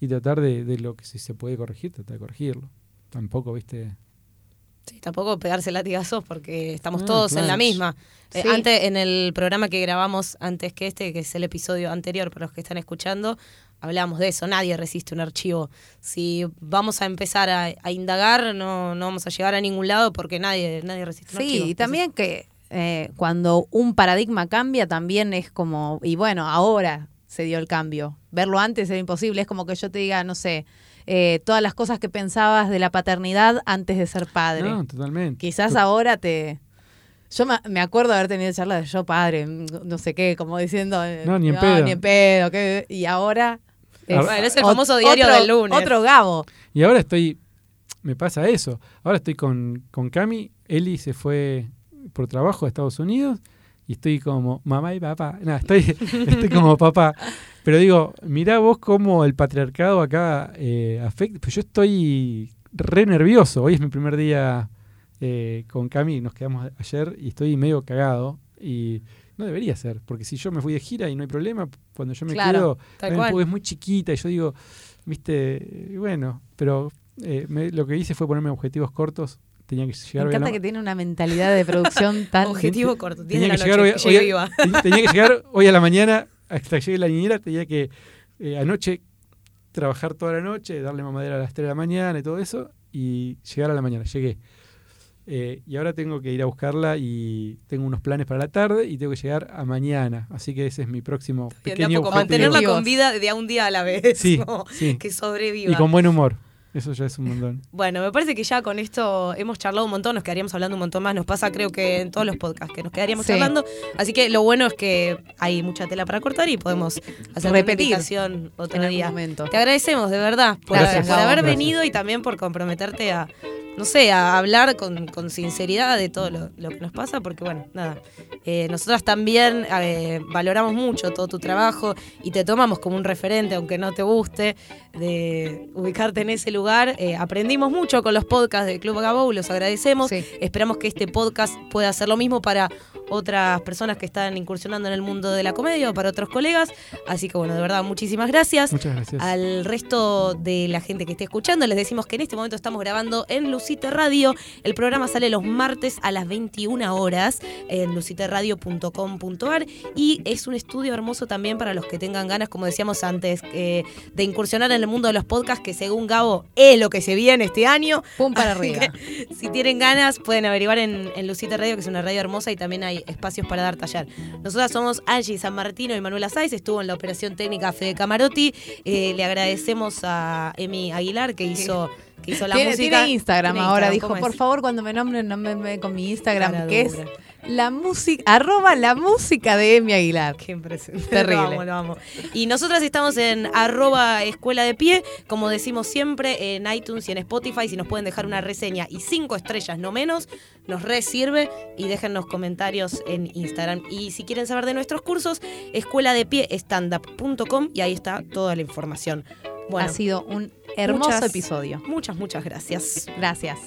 y tratar de, de lo que sí se puede corregir, tratar de corregirlo. Tampoco, viste. Sí, tampoco pegarse latigazos porque estamos Ah, todos en la misma. Eh, Sí. antes, en el programa que grabamos antes que este, que es el episodio anterior para los que están escuchando, hablábamos de eso. Nadie resiste un archivo. Si vamos a empezar a, a indagar, no, no vamos a llegar a ningún lado porque nadie, nadie resiste un Sí, archivo. y también que eh, cuando un paradigma cambia también es como, y bueno, ahora se dio el cambio. Verlo antes era imposible, es como que yo te diga, no sé, eh, todas las cosas que pensabas de la paternidad antes de ser padre. No, totalmente. Quizás ahora te... Yo me- acuerdo de haber tenido charlas de yo padre, no sé qué, como diciendo... eh, No, ni en pedo. Ni en pedo, ¿qué? y ahora... Es el famoso diario otro- del lunes. Otro Gabo. Y ahora estoy, me pasa eso. Ahora estoy con, con Cami, Eli se fue por trabajo a Estados Unidos y estoy como mamá y papá. No, estoy, estoy como papá. Pero digo, mirá vos cómo el patriarcado acá eh, afecta. Pues yo estoy re nervioso. Hoy es mi primer día eh, con Cami, nos quedamos ayer y estoy medio cagado. Y no debería ser, porque si yo me fui de gira y no hay problema, cuando yo me Claro, quedo, es muy chiquita y yo digo, viste, eh, bueno, pero eh, me- lo que hice fue ponerme objetivos cortos. Tenía que Me llegar hoy a encanta la- que tiene una mentalidad de producción tan... Objetivo corto, 10 de tenía la que llegar noche, hoy, a- tenía que llegar hoy a la mañana hasta que llegue la niñera, tenía que eh, anoche trabajar toda la noche, darle mamadera a las 3 de la mañana y todo eso, y llegar a la mañana. Llegué. Eh, y ahora tengo que ir a buscarla y tengo unos planes para la tarde y tengo que llegar a mañana. Así que ese es mi próximo Bien, de a pequeño poco, objetivo. mantenerla con vida de a un día a la vez. Sí. Que sobreviva. Y con buen humor. Eso ya es un montón. Bueno, me parece que ya con esto hemos charlado un montón, nos quedaríamos hablando un montón más. Nos pasa, creo que en todos los podcasts que nos quedaríamos Sí. charlando. Así que lo bueno es que hay mucha tela para cortar y podemos hacer una Repetir invitación otro en algún día. momento. Te agradecemos, de verdad, por, Gracias. por haber Gracias. venido y también por comprometerte a, no sé, a hablar con, con sinceridad de todo lo, lo que nos pasa, porque bueno, nada, eh, nosotras también eh, valoramos mucho todo tu trabajo y te tomamos como un referente, aunque no te guste, de ubicarte en ese lugar. Eh, aprendimos mucho con los podcasts de Club Gabou, los agradecemos. Sí. Esperamos que este podcast pueda hacer lo mismo para otras personas que están incursionando en el mundo de la comedia o para otros colegas. Así que bueno, de verdad, muchísimas gracias. Muchas gracias. Al resto de la gente que esté escuchando, les decimos que en este momento estamos grabando en Lucite Radio. El programa sale los martes a las 21 horas en luciteradio.com.ar y es un estudio hermoso también para los que tengan ganas, como decíamos antes, eh, de incursionar en el mundo de los podcasts, que según Gabo es lo que se viene este año. Pum para arriba. que, si tienen ganas, pueden averiguar en, en Lucite Radio, que es una radio hermosa y también hay espacios para dar taller. Nosotras somos Angie San Martino y Manuela Sáiz, estuvo en la operación técnica Fede Camarotti. Eh, le agradecemos a Emi Aguilar que hizo, que hizo la tiene, música. tiene Instagram Tiene ahora, Instagram, dijo, ¿cómo por es? favor, cuando me nombren, nómbrenme con mi Instagram, Cara que es la música, arroba la música de Emi Aguilar. Qué impresionante. Terrible. Lo amo, lo amo. Y nosotras estamos en arroba escuela de pie, como decimos siempre, en iTunes y en Spotify. Si nos pueden dejar una reseña y cinco estrellas, no menos, nos re sirve. Y déjennos comentarios en Instagram. Y si quieren saber de nuestros cursos, escuela de pie standup.com y ahí está toda la información. Bueno, ha sido un hermoso muchas- episodio. muchas, muchas gracias. Gracias.